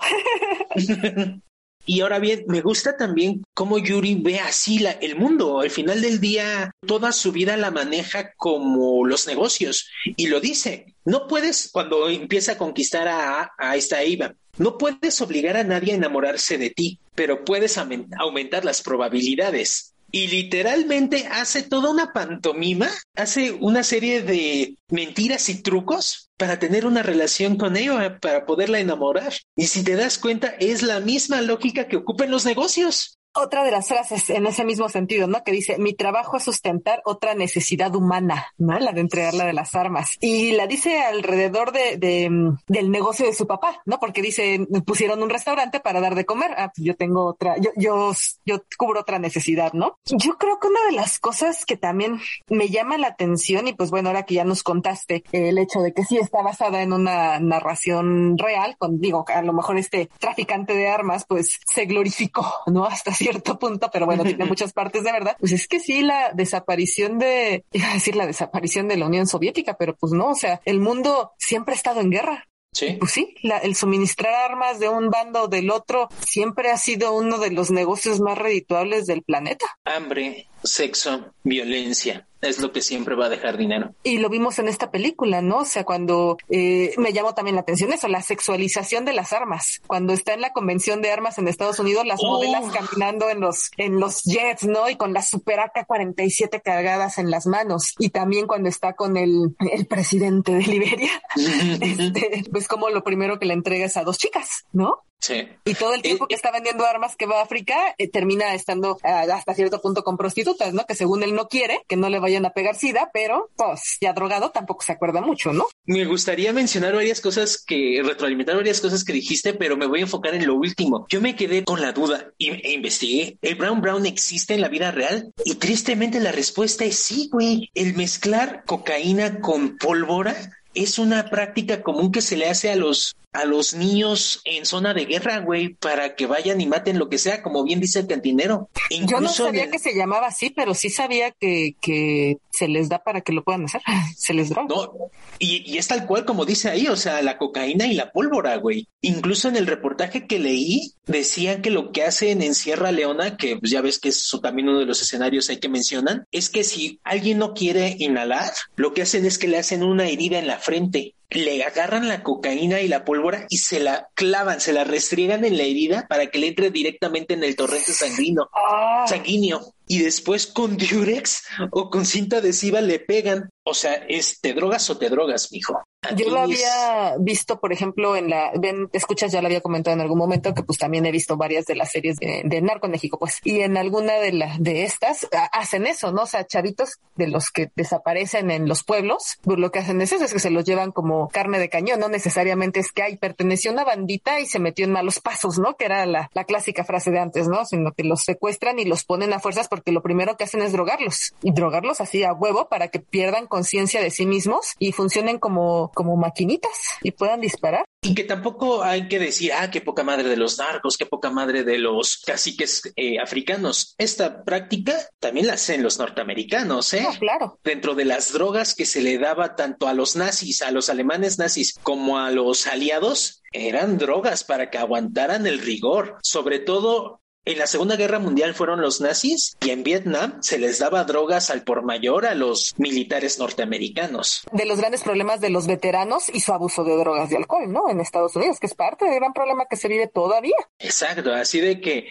Y ahora bien, me gusta también cómo Yuri ve así el mundo. Al final del día, toda su vida la maneja como los negocios. Y lo dice. No puedes, cuando empieza a conquistar a, a esta Eva, no puedes obligar a nadie a enamorarse de ti, pero puedes aumen- aumentar las probabilidades. Y literalmente hace toda una pantomima, hace una serie de mentiras y trucos para tener una relación con ella, para poderla enamorar. Y si te das cuenta, es la misma lógica que ocupa en los negocios. Otra de las frases en ese mismo sentido, ¿no? Que dice, mi trabajo es sustentar otra necesidad humana, ¿no? La de entregarla de las armas. Y la dice alrededor de, de, del negocio de su papá, ¿no? Porque dice, pusieron un restaurante para dar de comer. Ah, pues yo tengo otra, yo, yo, yo cubro otra necesidad, ¿no? Yo creo que una de las cosas que también me llama la atención, y pues bueno, ahora que ya nos contaste el hecho de que sí está basada en una narración real, con, digo, a lo mejor este traficante de armas, pues se glorificó, ¿no? Hasta cierto punto, pero bueno, tiene muchas partes de verdad. Pues es que sí, la desaparición de, iba a decir la desaparición de la Unión Soviética, pero pues no, o sea, el mundo siempre ha estado en guerra. Sí. Pues sí, la, el suministrar armas de un bando o del otro siempre ha sido uno de los negocios más redituables del planeta. Hambre, sexo, violencia es lo que siempre va a dejar dinero. Y lo vimos en esta película, ¿no? O sea, cuando eh, me llamó también la atención eso, la sexualización de las armas. Cuando está en la convención de armas en Estados Unidos, las Oh. modelas caminando en los, en los jets, ¿no? Y con la super AK-47 cargadas en las manos. Y también cuando está con el, el presidente de Liberia, este, pues como lo primero que le entrega es a dos chicas, ¿no? Sí. Y todo el tiempo que está vendiendo armas que va a África, eh, termina estando ah, hasta cierto punto con prostitutas, ¿no? Que según él no quiere, que no le vayan a pegar sida, pero pues ya drogado tampoco se acuerda mucho, ¿no? Me gustaría mencionar varias cosas que, retroalimentar varias cosas que dijiste, pero me voy a enfocar en lo último. Yo me quedé con la duda y, e investigué. ¿El Brown Brown existe en la vida real? Y tristemente la respuesta es sí, güey. El mezclar cocaína con pólvora es una práctica común que se le hace a los a los niños en zona de guerra, güey, para que vayan y maten lo que sea, como bien dice el cantinero. Yo no sabía el- que se llamaba así, pero sí sabía que, que se les da para que lo puedan hacer. Se les droga. No, y, y es tal cual como dice ahí, o sea, la cocaína y la pólvora, güey. Incluso en el reportaje que leí, decían que lo que hacen en Sierra Leona, que pues, ya ves que es también uno de los escenarios ahí que mencionan, es que si alguien no quiere inhalar, lo que hacen es que le hacen una herida en la frente. Le agarran la cocaína y la pólvora y se la clavan, se la restriegan en la herida para que le entre directamente en el torrente sanguíneo. Ah, sanguíneo y después con diurex o con cinta adhesiva le pegan. O sea, es te drogas o te drogas, mijo. Yo lo es- había visto, por ejemplo, en la, ven, escuchas, ya lo había comentado en algún momento, que pues también he visto varias de las series de, de Narco en México, pues, y en alguna de las de estas a- hacen eso, ¿no? O sea, chavitos de los que desaparecen en los pueblos, pues lo que hacen es eso, es que se los llevan como carne de cañón, no necesariamente es que hay perteneció a una bandita y se metió en malos pasos, ¿no? Que era la, la clásica frase de antes, ¿no? Sino que los secuestran y los ponen a fuerzas porque lo primero que hacen es drogarlos y drogarlos así a huevo para que pierdan conciencia de sí mismos y funcionen como, como maquinitas y puedan disparar. Y que tampoco hay que decir, ah, qué poca madre de los narcos, qué poca madre de los caciques eh, africanos. Esta práctica también la hacen los norteamericanos, ¿eh? No, claro. Dentro de las drogas que se le daba tanto a los nazis, a los alemanes nazis, como a los aliados, eran drogas para que aguantaran el rigor. Sobre todo en la Segunda Guerra Mundial fueron los nazis y en Vietnam se les daba drogas al por mayor a los militares norteamericanos. De los grandes problemas de los veteranos y su abuso de drogas y alcohol, ¿no? En Estados Unidos, que es parte del gran problema que se vive todavía. Exacto, así de que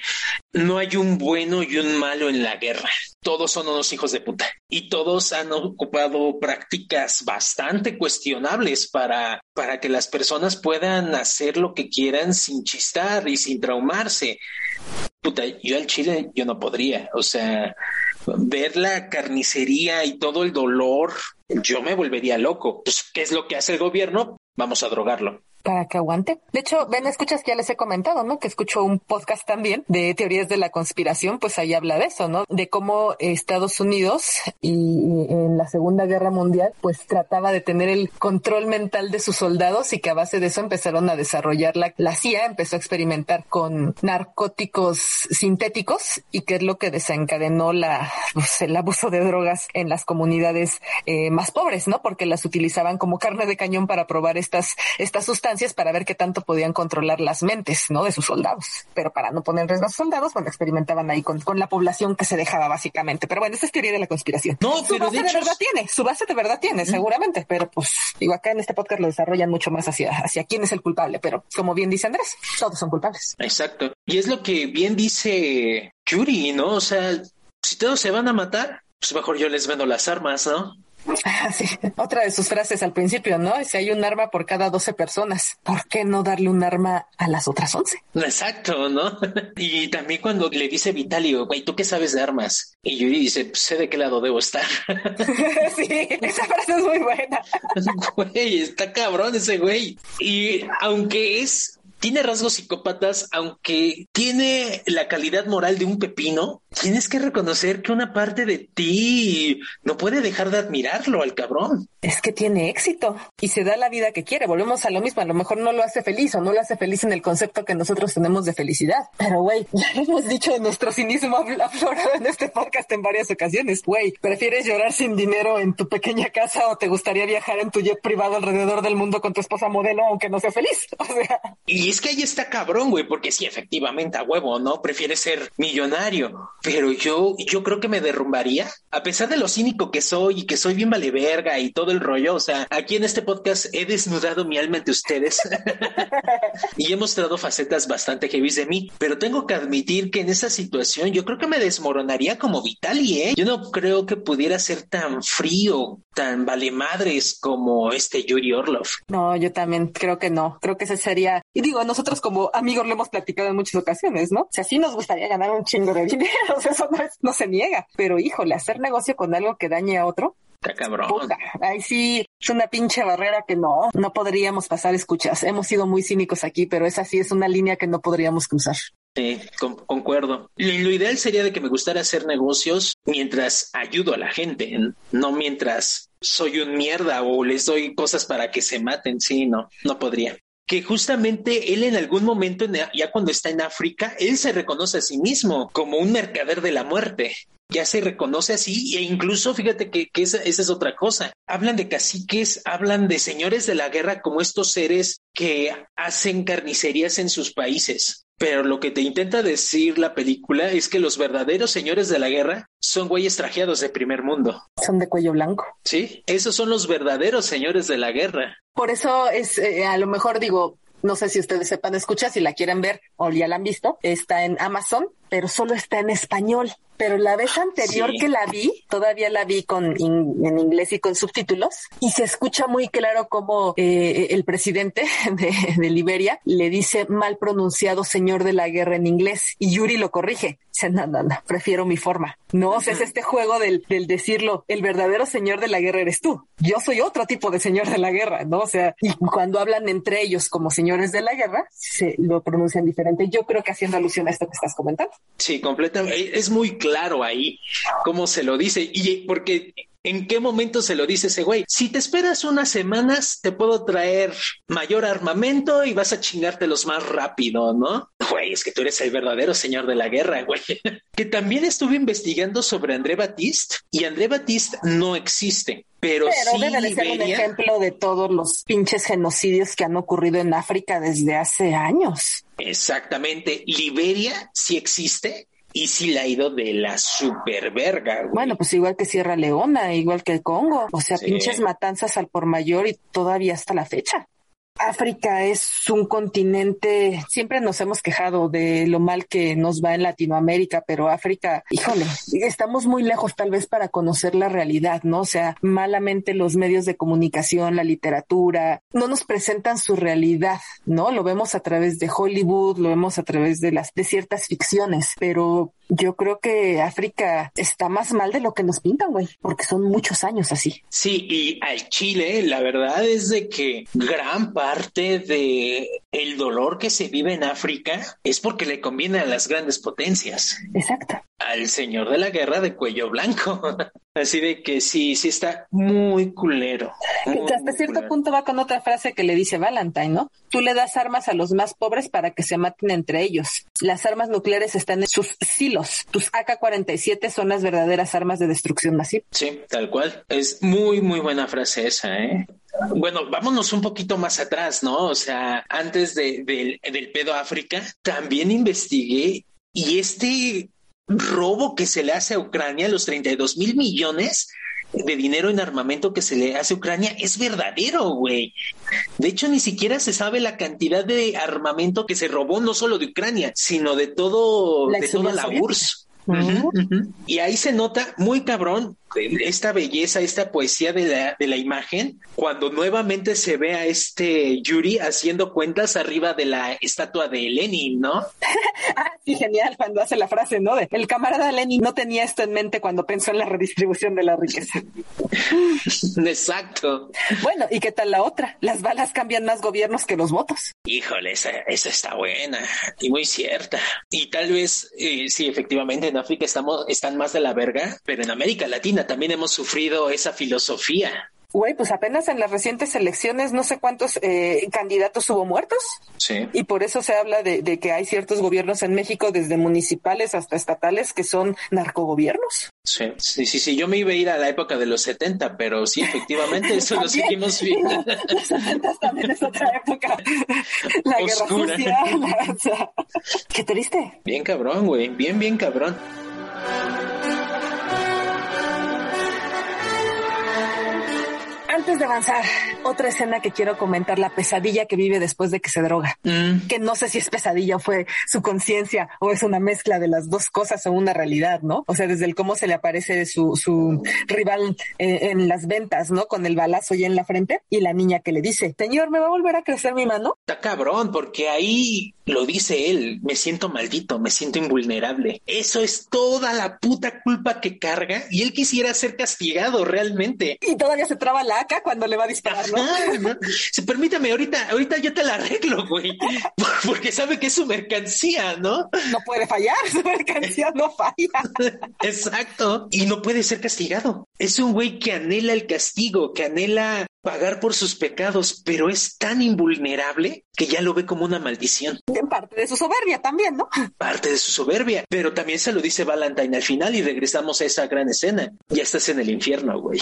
no hay un bueno y un malo en la guerra. Todos son unos hijos de puta y todos han ocupado prácticas bastante cuestionables para, para que las personas puedan hacer lo que quieran sin chistar y sin traumarse. Puta, yo al chile yo no podría, o sea, ver la carnicería y todo el dolor, yo me volvería loco. Pues, ¿qué es lo que hace el gobierno? Vamos a drogarlo. Para que aguante. De hecho, ven, escuchas que ya les he comentado, ¿no? Que escucho un podcast también de teorías de la conspiración, pues ahí habla de eso, ¿no? De cómo Estados Unidos y en la Segunda Guerra Mundial, pues trataba de tener el control mental de sus soldados y que a base de eso empezaron a desarrollar la, la CIA, empezó a experimentar con narcóticos sintéticos y que es lo que desencadenó la, pues, el abuso de drogas en las comunidades eh, más pobres, ¿no? Porque las utilizaban como carne de cañón para probar estas, estas sustancias para ver qué tanto podían controlar las mentes, ¿no? De sus soldados. Pero para no poner en riesgo a sus soldados, bueno, experimentaban ahí con, con la población que se dejaba básicamente. Pero bueno, esa es teoría de la conspiración. No, su pero base de verdad tiene, su base de verdad tiene, seguramente. Pero pues, digo, acá en este podcast lo desarrollan mucho más hacia, hacia quién es el culpable. Pero como bien dice Andrés, todos son culpables. Exacto. Y es lo que bien dice Yuri, ¿no? O sea, si todos se van a matar, pues mejor yo les vendo las armas, ¿no? Ah, sí. Otra de sus frases al principio, ¿no? Si hay un arma por cada 12 personas, ¿por qué no darle un arma a las otras 11? Exacto, ¿no? Y también cuando le dice Vitalio, güey, ¿tú qué sabes de armas? Y Yuri dice, pues, sé de qué lado debo estar. sí, esa frase es muy buena. Güey, está cabrón ese güey. Y aunque es tiene rasgos psicópatas, aunque tiene la calidad moral de un pepino, tienes que reconocer que una parte de ti no puede dejar de admirarlo al cabrón. Es que tiene éxito y se da la vida que quiere. Volvemos a lo mismo. A lo mejor no lo hace feliz o no lo hace feliz en el concepto que nosotros tenemos de felicidad. Pero, güey, ya lo hemos dicho, nuestro cinismo aflorado en este podcast en varias ocasiones. Güey, ¿prefieres llorar sin dinero en tu pequeña casa o te gustaría viajar en tu jet privado alrededor del mundo con tu esposa modelo aunque no sea feliz? O sea... Y es que ahí está cabrón, güey, porque sí, efectivamente, a huevo, ¿no? Prefiere ser millonario. Pero yo, yo creo que me derrumbaría, a pesar de lo cínico que soy y que soy bien vale verga y todo el rollo. O sea, aquí en este podcast he desnudado mi alma ante ustedes y he mostrado facetas bastante heavy de mí, pero tengo que admitir que en esa situación yo creo que me desmoronaría como Vitali, ¿eh? Yo no creo que pudiera ser tan frío, tan vale madres como este Yuri Orlov. No, yo también creo que no. Creo que ese sería, y digo, nosotros como amigos lo hemos platicado en muchas ocasiones, ¿no? O sea, sí nos gustaría ganar un chingo de dinero, o sea, eso no, es, no se niega, pero híjole, hacer negocio con algo que dañe a otro, Está cabrón. Puta, ahí sí es una pinche barrera que no, no podríamos pasar escuchas. Hemos sido muy cínicos aquí, pero esa sí es una línea que no podríamos cruzar. Sí, con, concuerdo. Lo, lo ideal sería de que me gustara hacer negocios mientras ayudo a la gente, no mientras soy un mierda o les doy cosas para que se maten. Sí, no, no podría que justamente él en algún momento, ya cuando está en África, él se reconoce a sí mismo como un mercader de la muerte. Ya se reconoce así e incluso fíjate que, esa, es otra cosa. Hablan de caciques, hablan de señores de la guerra como estos seres que hacen carnicerías en sus países. Pero lo que te intenta decir la película es que los verdaderos señores de la guerra son güeyes trajeados de primer mundo. Son de cuello blanco. Sí, esos son los verdaderos señores de la guerra. Por eso es, eh, a lo mejor digo, no sé si ustedes sepan escuchar, si la quieren ver o ya la han visto, está en Amazon, pero solo está en español pero la vez anterior sí. que la vi, todavía la vi con in, en inglés y con subtítulos, y se escucha muy claro como eh, el presidente de, de, Liberia le dice mal pronunciado señor de la guerra en inglés, y Yuri lo corrige. Dice, no, no, no, prefiero mi forma. No, o sea, es este juego del, del decirlo, el verdadero señor de la guerra eres tú. Yo soy otro tipo de señor de la guerra, ¿no? O sea, y cuando hablan entre ellos como señores de la guerra, se lo pronuncian diferente. Yo creo que haciendo alusión a esto que estás comentando. Sí, completamente. Es muy claro ahí cómo se lo dice. Y porque ¿En qué momento se lo dice ese güey? Si te esperas unas semanas, te puedo traer mayor armamento y vas a chingártelos más rápido, ¿no? Güey, es que tú eres el verdadero señor de la guerra, güey. Que también estuve investigando sobre André Batiste y André Batiste no existe. Pero, pero sí debe de ser un ejemplo de todos los pinches genocidios que han ocurrido en África desde hace años. Exactamente. Liberia sí existe, y sí la ha ido de la super verga. Güey. Bueno, pues igual que Sierra Leona, igual que el Congo. O sea, sí. pinches matanzas al por mayor y todavía hasta la fecha. África es un continente, siempre nos hemos quejado de lo mal que nos va en Latinoamérica, pero África, híjole, estamos muy lejos tal vez para conocer la realidad, ¿no? O sea, malamente los medios de comunicación, la literatura, no nos presentan su realidad, ¿no? Lo vemos a través de Hollywood, lo vemos a través de las de ciertas ficciones, pero yo creo que África está más mal de lo que nos pintan, güey, porque son muchos años así. Sí, y al Chile, la verdad es de que gran parte de el dolor que se vive en África es porque le conviene a las grandes potencias. Exacto. Al señor de la guerra de cuello blanco. Así de que sí, sí está muy culero. Muy, hasta cierto culero. punto va con otra frase que le dice Valentine, ¿no? Tú le das armas a los más pobres para que se maten entre ellos. Las armas nucleares están en sus silos. Tus AK-47 son las verdaderas armas de destrucción masiva. Sí, tal cual. Es muy, muy buena frase esa, ¿eh? Bueno, vámonos un poquito más atrás, ¿no? O sea, antes de, de, del pedo África, también investigué y este robo que se le hace a Ucrania, los 32 mil millones de dinero en armamento que se le hace a Ucrania es verdadero, güey. De hecho, ni siquiera se sabe la cantidad de armamento que se robó no solo de Ucrania, sino de todo, La de toda la Y ahí se nota muy cabrón eh, esta belleza, esta poesía de la, de la imagen, cuando nuevamente se ve a este Yuri haciendo cuentas arriba de la estatua de Lenin, ¿no? Ah, sí, genial cuando hace la frase, ¿no? De, el camarada Lenin no tenía esto en mente cuando pensó en la redistribución de la riqueza. Exacto. Bueno, ¿y qué tal la otra? Las balas cambian más gobiernos que los votos. Híjole, esa, esa está buena y muy cierta. Y tal vez, eh, sí, efectivamente en África estamos, están más de la verga, pero en América Latina también hemos sufrido esa filosofía. Güey, pues apenas en las recientes elecciones no sé cuántos eh, candidatos hubo muertos Sí. y por eso se habla de, de que hay ciertos gobiernos en México, desde municipales hasta estatales, que son narcogobiernos. Sí, sí, sí, sí, yo me iba a ir a la época de los 70, pero sí, efectivamente, eso lo seguimos viendo. Los 70 también es otra época. La Oscura. guerra sucia. la- qué triste. Bien cabrón, güey, bien, bien cabrón. Antes de avanzar, otra escena que quiero comentar, la pesadilla que vive después de que se droga. Mm, Que no sé si es pesadilla o fue su conciencia o es una mezcla de las dos cosas o una realidad, ¿no? O sea, desde el cómo se le aparece su, su rival eh, en las ventas, ¿no? Con el balazo ya en la frente y la niña que le dice, señor, ¿me va a volver a crecer mi mano? Está cabrón, porque ahí lo dice él, me siento maldito, me siento invulnerable. Eso es toda la puta culpa que carga y él quisiera ser castigado realmente. Y todavía se traba la Cuando le va a disparar, ¿no? Ajá, ¿no? Sí, permítame, ahorita, ahorita yo te la arreglo, güey. Porque sabe que es su mercancía, ¿no? No puede fallar, su mercancía no falla. Exacto. Y no puede ser castigado. Es un güey que anhela el castigo, que anhela pagar por sus pecados, pero es tan invulnerable que ya lo ve como una maldición. En parte de su soberbia también, ¿no? Parte de su soberbia. Pero también se lo dice Valentine al final y regresamos a esa gran escena. Ya estás en el infierno, güey.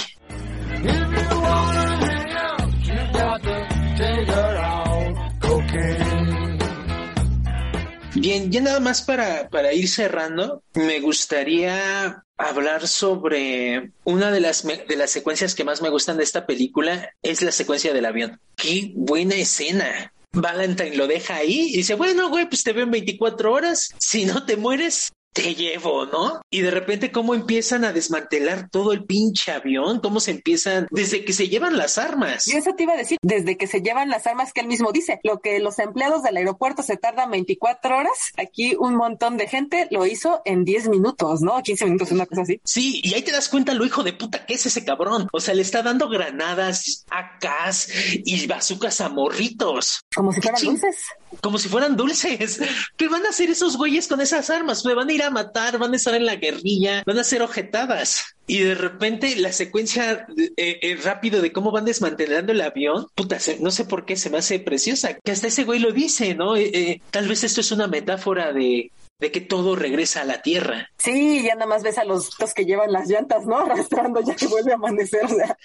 Bien, ya nada más para, para ir cerrando, me gustaría hablar sobre una de las, de las secuencias que más me gustan de esta película, es la secuencia del avión. Qué buena escena. Valentine lo deja ahí y dice, bueno, güey, pues te veo en 24 horas. Si no te mueres, te llevo, ¿no? Y de repente cómo empiezan a desmantelar todo el pinche avión, cómo se empiezan, desde que se llevan las armas. Y eso te iba a decir, desde que se llevan las armas que él mismo dice, lo que los empleados del aeropuerto se tardan 24 horas, aquí un montón de gente lo hizo en 10 minutos, ¿no? 15 minutos, una cosa así. Sí, y ahí te das cuenta lo hijo de puta que es ese cabrón. O sea, le está dando granadas, AKs y bazucas a morritos. Como si fueran dulces. Como si fueran dulces. ¿Qué van a hacer esos güeyes con esas armas? Me van a ir a matar, van a estar en la guerrilla, van a ser ojetadas. Y de repente la secuencia eh, eh, rápido de cómo van desmantelando el avión, puta, no sé por qué se me hace preciosa. Que hasta ese güey lo dice, ¿no? Eh, eh, tal vez esto es una metáfora de, de que todo regresa a la tierra. Sí, ya nada más ves a los, que llevan las llantas, ¿no? Arrastrando ya que vuelve a amanecer. O sea,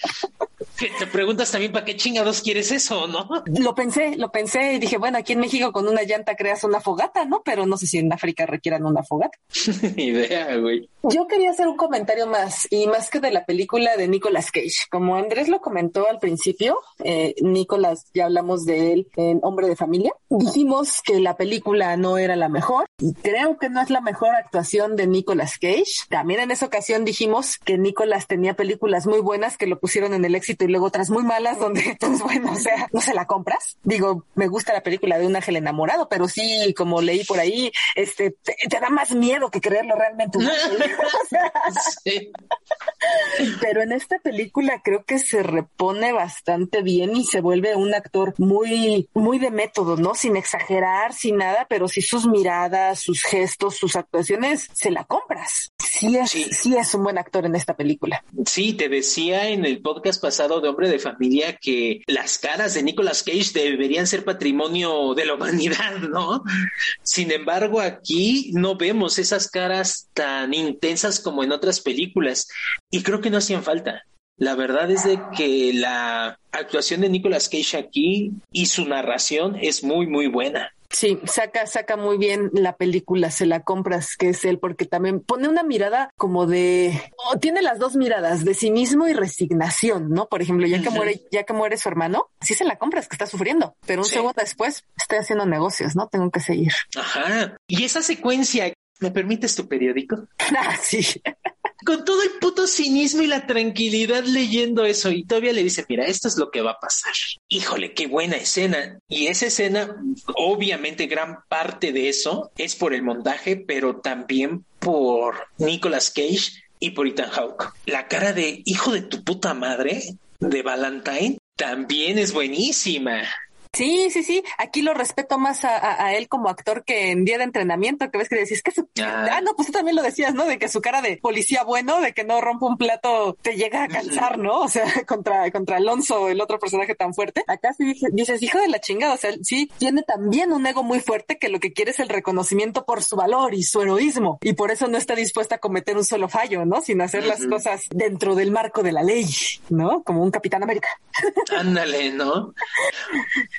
te preguntas también para qué chingados quieres eso, ¿no? lo pensé, lo pensé y dije, bueno, aquí en México con una llanta creas una fogata, ¿no? Pero no sé si en África requieran una fogata. Ni idea, güey. Yo quería hacer un comentario más, y más que de la película de Nicolas Cage. Como Andrés lo comentó al principio, eh, Nicolas, ya hablamos de él en Hombre de Familia. Dijimos que la película no era la mejor, y creo que no es la mejor actuación de Nicolas Cage. También en esa ocasión dijimos que Nicolas tenía películas muy buenas que lo pusieron en el éxito y luego otras muy malas, donde, pues bueno, o sea, no se la compras. Digo, me gusta la película de un ángel enamorado, pero sí, como leí por ahí, este, te, te da más miedo que creerlo realmente. Sí. pero en esta película creo que se repone bastante bien y se vuelve un actor muy, muy de método, ¿no? Sin exagerar, sin nada, pero sí sus miradas, sus gestos, sus actuaciones, se la compras. Sí es, Sí. sí es un buen actor en esta película. Sí, te decía en el podcast pasado de Hombre de Familia que las caras de Nicolas Cage deberían ser patrimonio de la humanidad, ¿no? Sin embargo, aquí no vemos esas caras tan intensas como en otras películas y creo que no hacían falta. La verdad es de que la actuación de Nicolas Cage aquí y su narración es muy, muy buena. Sí, saca, saca muy bien la película, se la compras, que es él, porque también pone una mirada como de, tiene las dos miradas, de sí mismo y resignación, ¿no? Por ejemplo, ya que muere, ya que muere su hermano, sí se la compras, que está sufriendo, pero un Sí. segundo después estoy haciendo negocios, ¿no? Tengo que seguir. Ajá. Y esa secuencia ¿Me permites tu periódico? Ah, sí. Con todo el puto cinismo y la tranquilidad leyendo eso y todavía le dice, mira, esto es lo que va a pasar. Híjole, qué buena escena. Y esa escena, obviamente gran parte de eso es por el montaje, pero también por Nicolas Cage y por Ethan Hawke. La cara de hijo de tu puta madre de Valentine también es buenísima. Sí, sí, sí. Aquí lo respeto más a, a, a, él como actor que en día de entrenamiento, que ves que decís que su... Ah. ah. no, pues tú también lo decías, ¿no? De que su cara de policía bueno, de que no rompe un plato, te llega a cansar, ¿no? O sea, contra, contra Alonso, el otro personaje tan fuerte. Acá sí dices, dices, hijo de la chingada, o sea, sí, tiene también un ego muy fuerte que lo que quiere es el reconocimiento por su valor y su heroísmo. Y por eso no está dispuesta a cometer un solo fallo, ¿no? Sin hacer uh -huh. las cosas dentro del marco de la ley, ¿no? Como un Capitán América. Ándale, ¿no?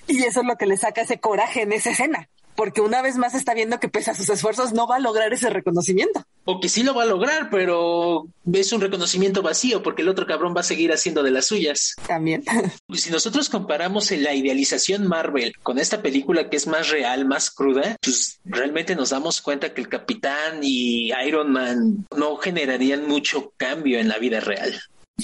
Y eso es lo que le saca ese coraje en esa escena, porque una vez más está viendo que pese a sus esfuerzos no va a lograr ese reconocimiento. O que sí lo va a lograr, pero es un reconocimiento vacío porque el otro cabrón va a seguir haciendo de las suyas. También. Si nosotros comparamos la idealización Marvel con esta película que es más real, más cruda, pues realmente nos damos cuenta que el Capitán y Iron Man no generarían mucho cambio en la vida real.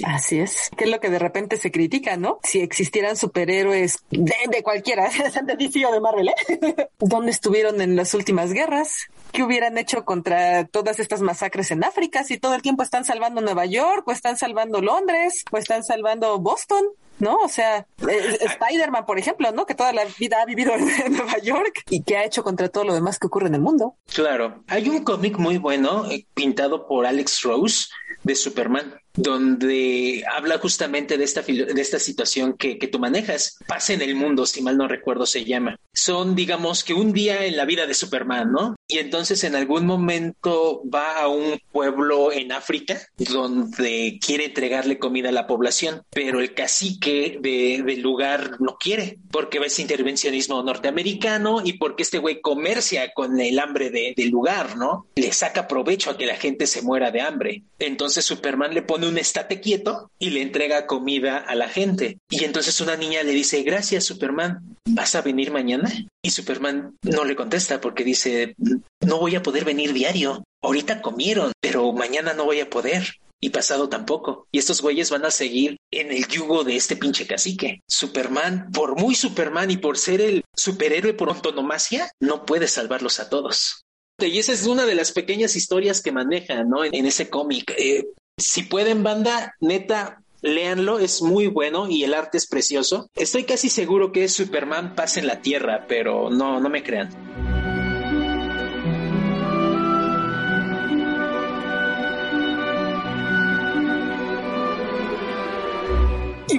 Así es, que es lo que de repente se critica, ¿no? Si existieran superhéroes de, de cualquiera, de DC o de Marvel, ¿eh? ¿Dónde estuvieron en las últimas guerras? ¿Qué hubieran hecho contra todas estas masacres en África? Si todo el tiempo están salvando Nueva York, o están salvando Londres, o están salvando Boston. ¿no? O sea, eh, Spider-Man, por ejemplo, ¿no? Que toda la vida ha vivido en Nueva York y que ha hecho contra todo lo demás que ocurre en el mundo. Claro. Hay un cómic muy bueno eh, pintado por Alex Rose de Superman donde habla justamente de esta, de esta situación que, que, tú manejas. Pasa en el mundo, si mal no recuerdo se llama. Son, digamos, que un día en la vida de Superman, ¿no? Y entonces en algún momento va a un pueblo en África donde quiere entregarle comida a la población, pero el cacique de, del lugar no quiere, porque ves intervencionismo norteamericano y porque este güey comercia con el hambre de, del lugar, ¿no? Le saca provecho a que la gente se muera de hambre. Entonces Superman le pone un estate quieto y le entrega comida a la gente. Y entonces una niña le dice, gracias Superman, ¿vas a venir mañana? Y Superman no le contesta porque dice, no voy a poder venir diario. Ahorita comieron, pero mañana no voy a poder. Y pasado tampoco. Y estos güeyes van a seguir en el yugo de este pinche cacique. Superman, por muy Superman y por ser el superhéroe por antonomasia, no puede salvarlos a todos. Y esa es una de las pequeñas historias que maneja, ¿no? En, en ese cómic. Eh, si pueden, banda, neta, léanlo, es muy bueno y el arte es precioso. Estoy casi seguro que Superman pasa en la Tierra, pero no, no me crean.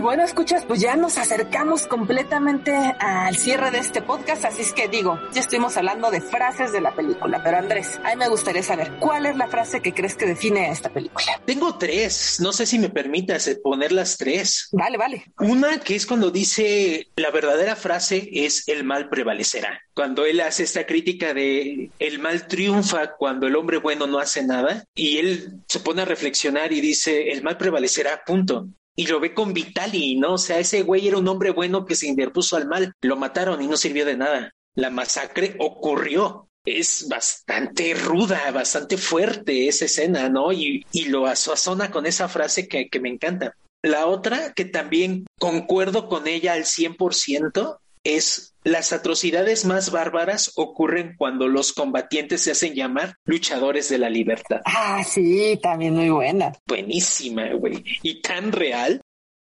Bueno, escuchas, pues ya nos acercamos completamente al cierre de este podcast, así es que digo, ya estuvimos hablando de frases de la película, pero Andrés, a mí me gustaría saber, ¿cuál es la frase que crees que define a esta película? Tengo tres, no sé si me permitas poner las tres. Vale, vale. Una que es cuando dice, la verdadera frase es el mal prevalecerá. Cuando él hace esta crítica de el mal triunfa cuando el hombre bueno no hace nada y él se pone a reflexionar y dice, el mal prevalecerá, punto y lo ve con Vitali, ¿no? O sea, ese güey era un hombre bueno que se interpuso al mal, lo mataron y no sirvió de nada. La masacre ocurrió. Es bastante ruda, bastante fuerte esa escena, ¿no? Y, y lo asazona con esa frase que, que me encanta. La otra, que también concuerdo con ella al 100%, es las atrocidades más bárbaras ocurren cuando los combatientes se hacen llamar luchadores de la libertad. Ah, sí, también muy buena. Buenísima, güey. Y tan real.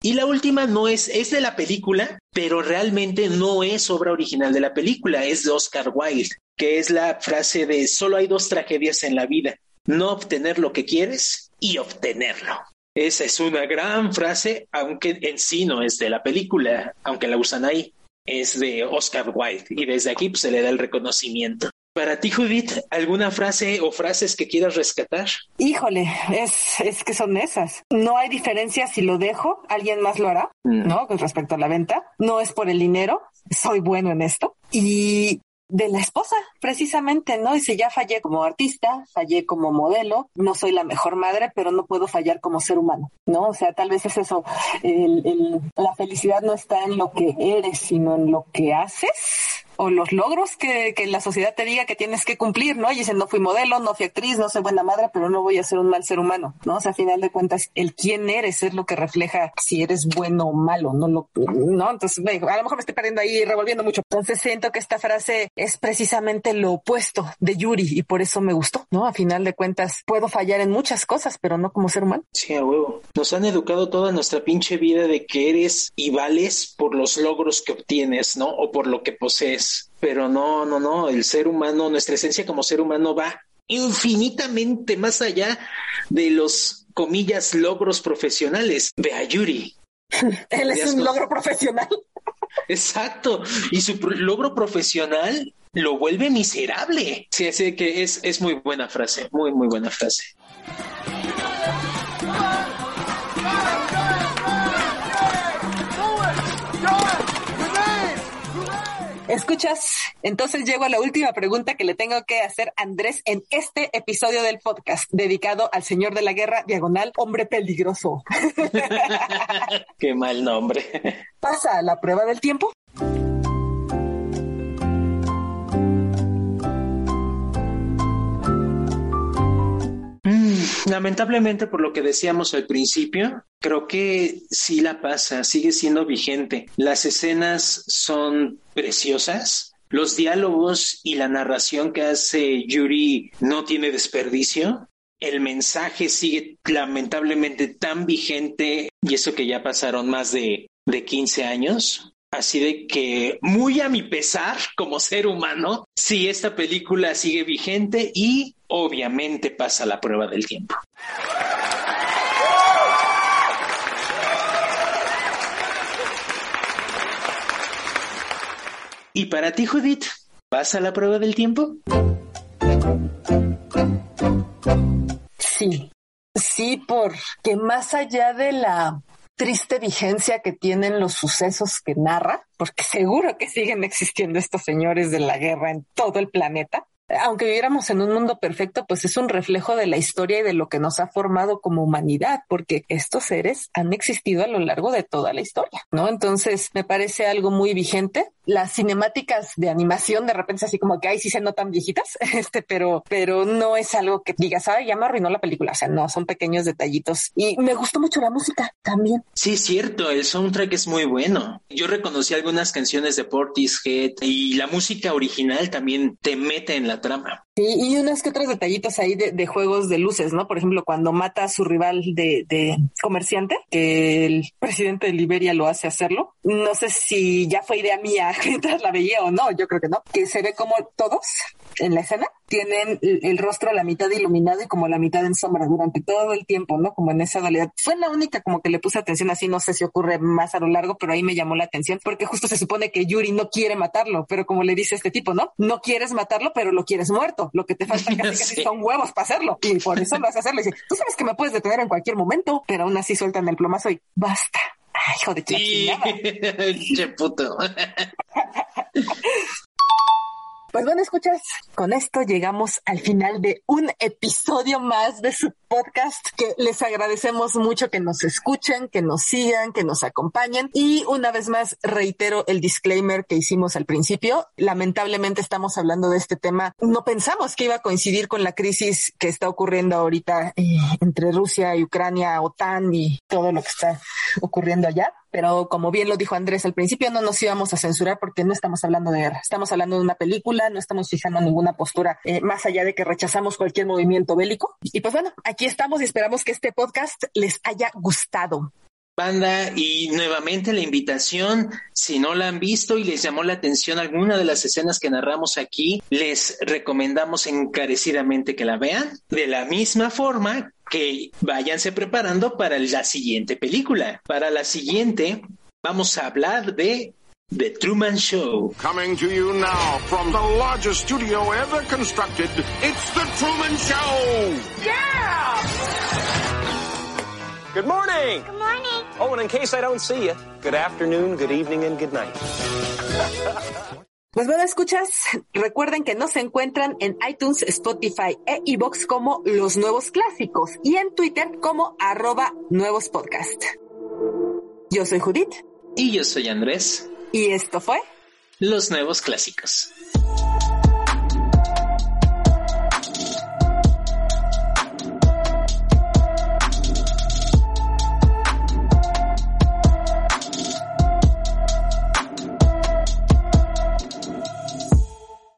Y la última no es, es de la película, pero realmente no es obra original de la película, es de Oscar Wilde, que es la frase de solo hay dos tragedias en la vida, no obtener lo que quieres y obtenerlo. Esa es una gran frase, aunque en sí no es de la película, aunque la usan ahí es de Oscar Wilde y desde aquí pues, se le da el reconocimiento. Para ti, Judith, ¿alguna frase o frases que quieras rescatar? Híjole, es, es que son esas. No hay diferencia si lo dejo, alguien más lo hará, mm. ¿no? Con respecto a la venta. No es por el dinero, soy bueno en esto. Y de la esposa, precisamente, ¿no? Dice, ya fallé como artista, fallé como modelo, no soy la mejor madre, pero no puedo fallar como ser humano, ¿no? O sea, tal vez es eso, el, el, la felicidad no está en lo que eres, sino en lo que haces o los logros que, que la sociedad te diga que tienes que cumplir, ¿no? Y dicen, no fui modelo, no fui actriz, no soy buena madre, pero no voy a ser un mal ser humano, ¿no? O sea, a final de cuentas, el quién eres es lo que refleja si eres bueno o malo, no lo, ¿no? Entonces, a lo mejor me estoy perdiendo ahí revolviendo mucho. Entonces siento que esta frase es precisamente lo opuesto de Yuri y por eso me gustó, ¿no? A final de cuentas, puedo fallar en muchas cosas, pero no como ser humano. Sí, a huevo. Nos han educado toda nuestra pinche vida de que eres y vales por los logros que obtienes, ¿no? O por lo que posees. Pero no, no, no. El ser humano, nuestra esencia como ser humano va infinitamente más allá de los comillas logros profesionales. Ve a Yuri. Él es un logro profesional. Exacto. Y su logro profesional lo vuelve miserable. Sí, así que es, es muy buena frase, muy, muy buena frase. Escuchas, entonces llego a la última pregunta que le tengo que hacer a Andrés en este episodio del podcast dedicado al señor de la guerra, diagonal, hombre peligroso. Qué mal nombre. ¿Pasa la prueba del tiempo? Lamentablemente, por lo que decíamos al principio, creo que sí la pasa, sigue siendo vigente. Las escenas son preciosas. Los diálogos y la narración que hace Yuri no tiene desperdicio. El mensaje sigue lamentablemente tan vigente y eso que ya pasaron más de, de 15 años. Así de que, muy a mi pesar como ser humano, sí, esta película sigue vigente y obviamente pasa la prueba del tiempo. ¿Y para ti, Judith, pasa la prueba del tiempo? Sí, sí, porque más allá de la triste vigencia que tienen los sucesos que narra, porque seguro que siguen existiendo estos señores de la guerra en todo el planeta, aunque viviéramos en un mundo perfecto, pues es un reflejo de la historia y de lo que nos ha formado como humanidad, porque estos seres han existido a lo largo de toda la historia, ¿no? Entonces, me parece algo muy vigente. Las cinemáticas de animación de repente así como que ahí sí se notan viejitas, este, pero, pero no es algo que digas, ay, ya me arruinó la película. O sea, no, son pequeños detallitos. Y me gustó mucho la música también. Sí, cierto, el soundtrack es muy bueno. Yo reconocí algunas canciones de Portishead y la música original también te mete en la trama. Sí, y unos que otros detallitos ahí de, juegos de luces, ¿no? Por ejemplo, cuando mata a su rival de, de, comerciante, que el presidente de Liberia lo hace hacerlo. No sé si ya fue idea mía mientras la veía o no, yo creo que no, que se ve como todos en la escena tienen el, rostro a la mitad iluminado y como la mitad en sombra durante todo el tiempo, ¿no? Como en esa dualidad. Fue la única como que le puse atención así, no sé si ocurre más a lo largo, pero ahí me llamó la atención porque justo se supone que Yuri no quiere matarlo, pero como le dice este tipo, ¿no? No quieres matarlo, pero lo quieres muerto. Lo que te falta casi, casi son huevos para hacerlo. Y por eso lo vas a hacerlo. dice, tú sabes que me puedes detener en cualquier momento, pero aún así sueltan el plomazo y basta. Ay, hijo de sí. Che puto. Pues bueno, escuchas, con esto llegamos al final de un episodio más de su podcast que les agradecemos mucho que nos escuchen, que nos sigan, que nos acompañen y una vez más reitero el disclaimer que hicimos al principio. Lamentablemente estamos hablando de este tema. No pensamos que iba a coincidir con la crisis que está ocurriendo ahorita eh, entre Rusia y Ucrania, OTAN y todo lo que está ocurriendo allá pero como bien lo dijo Andrés al principio, no nos íbamos a censurar porque no estamos hablando de guerra, estamos hablando de una película, no estamos fijando ninguna postura eh, más allá de que rechazamos cualquier movimiento bélico. Y pues bueno, aquí estamos y esperamos que este podcast les haya gustado. Banda, y nuevamente la invitación, si no la han visto y les llamó la atención alguna de las escenas que narramos aquí, les recomendamos encarecidamente que la vean. De la misma forma que váyanse preparando para la siguiente película. Para la siguiente vamos a hablar de The Truman Show. Coming to you now from the largest studio ever constructed, it's The Truman Show! Yeah! Good morning! Good morning! Oh, and in case I don't see you, good afternoon, good evening, and good night. Pues bueno, escuchas, recuerden que nos encuentran en iTunes, Spotify e iBox como Los Nuevos Clásicos y en Twitter como arroba Nuevos Podcast. Yo soy Judith. Y yo soy Andrés. Y esto fue los nuevos clásicos.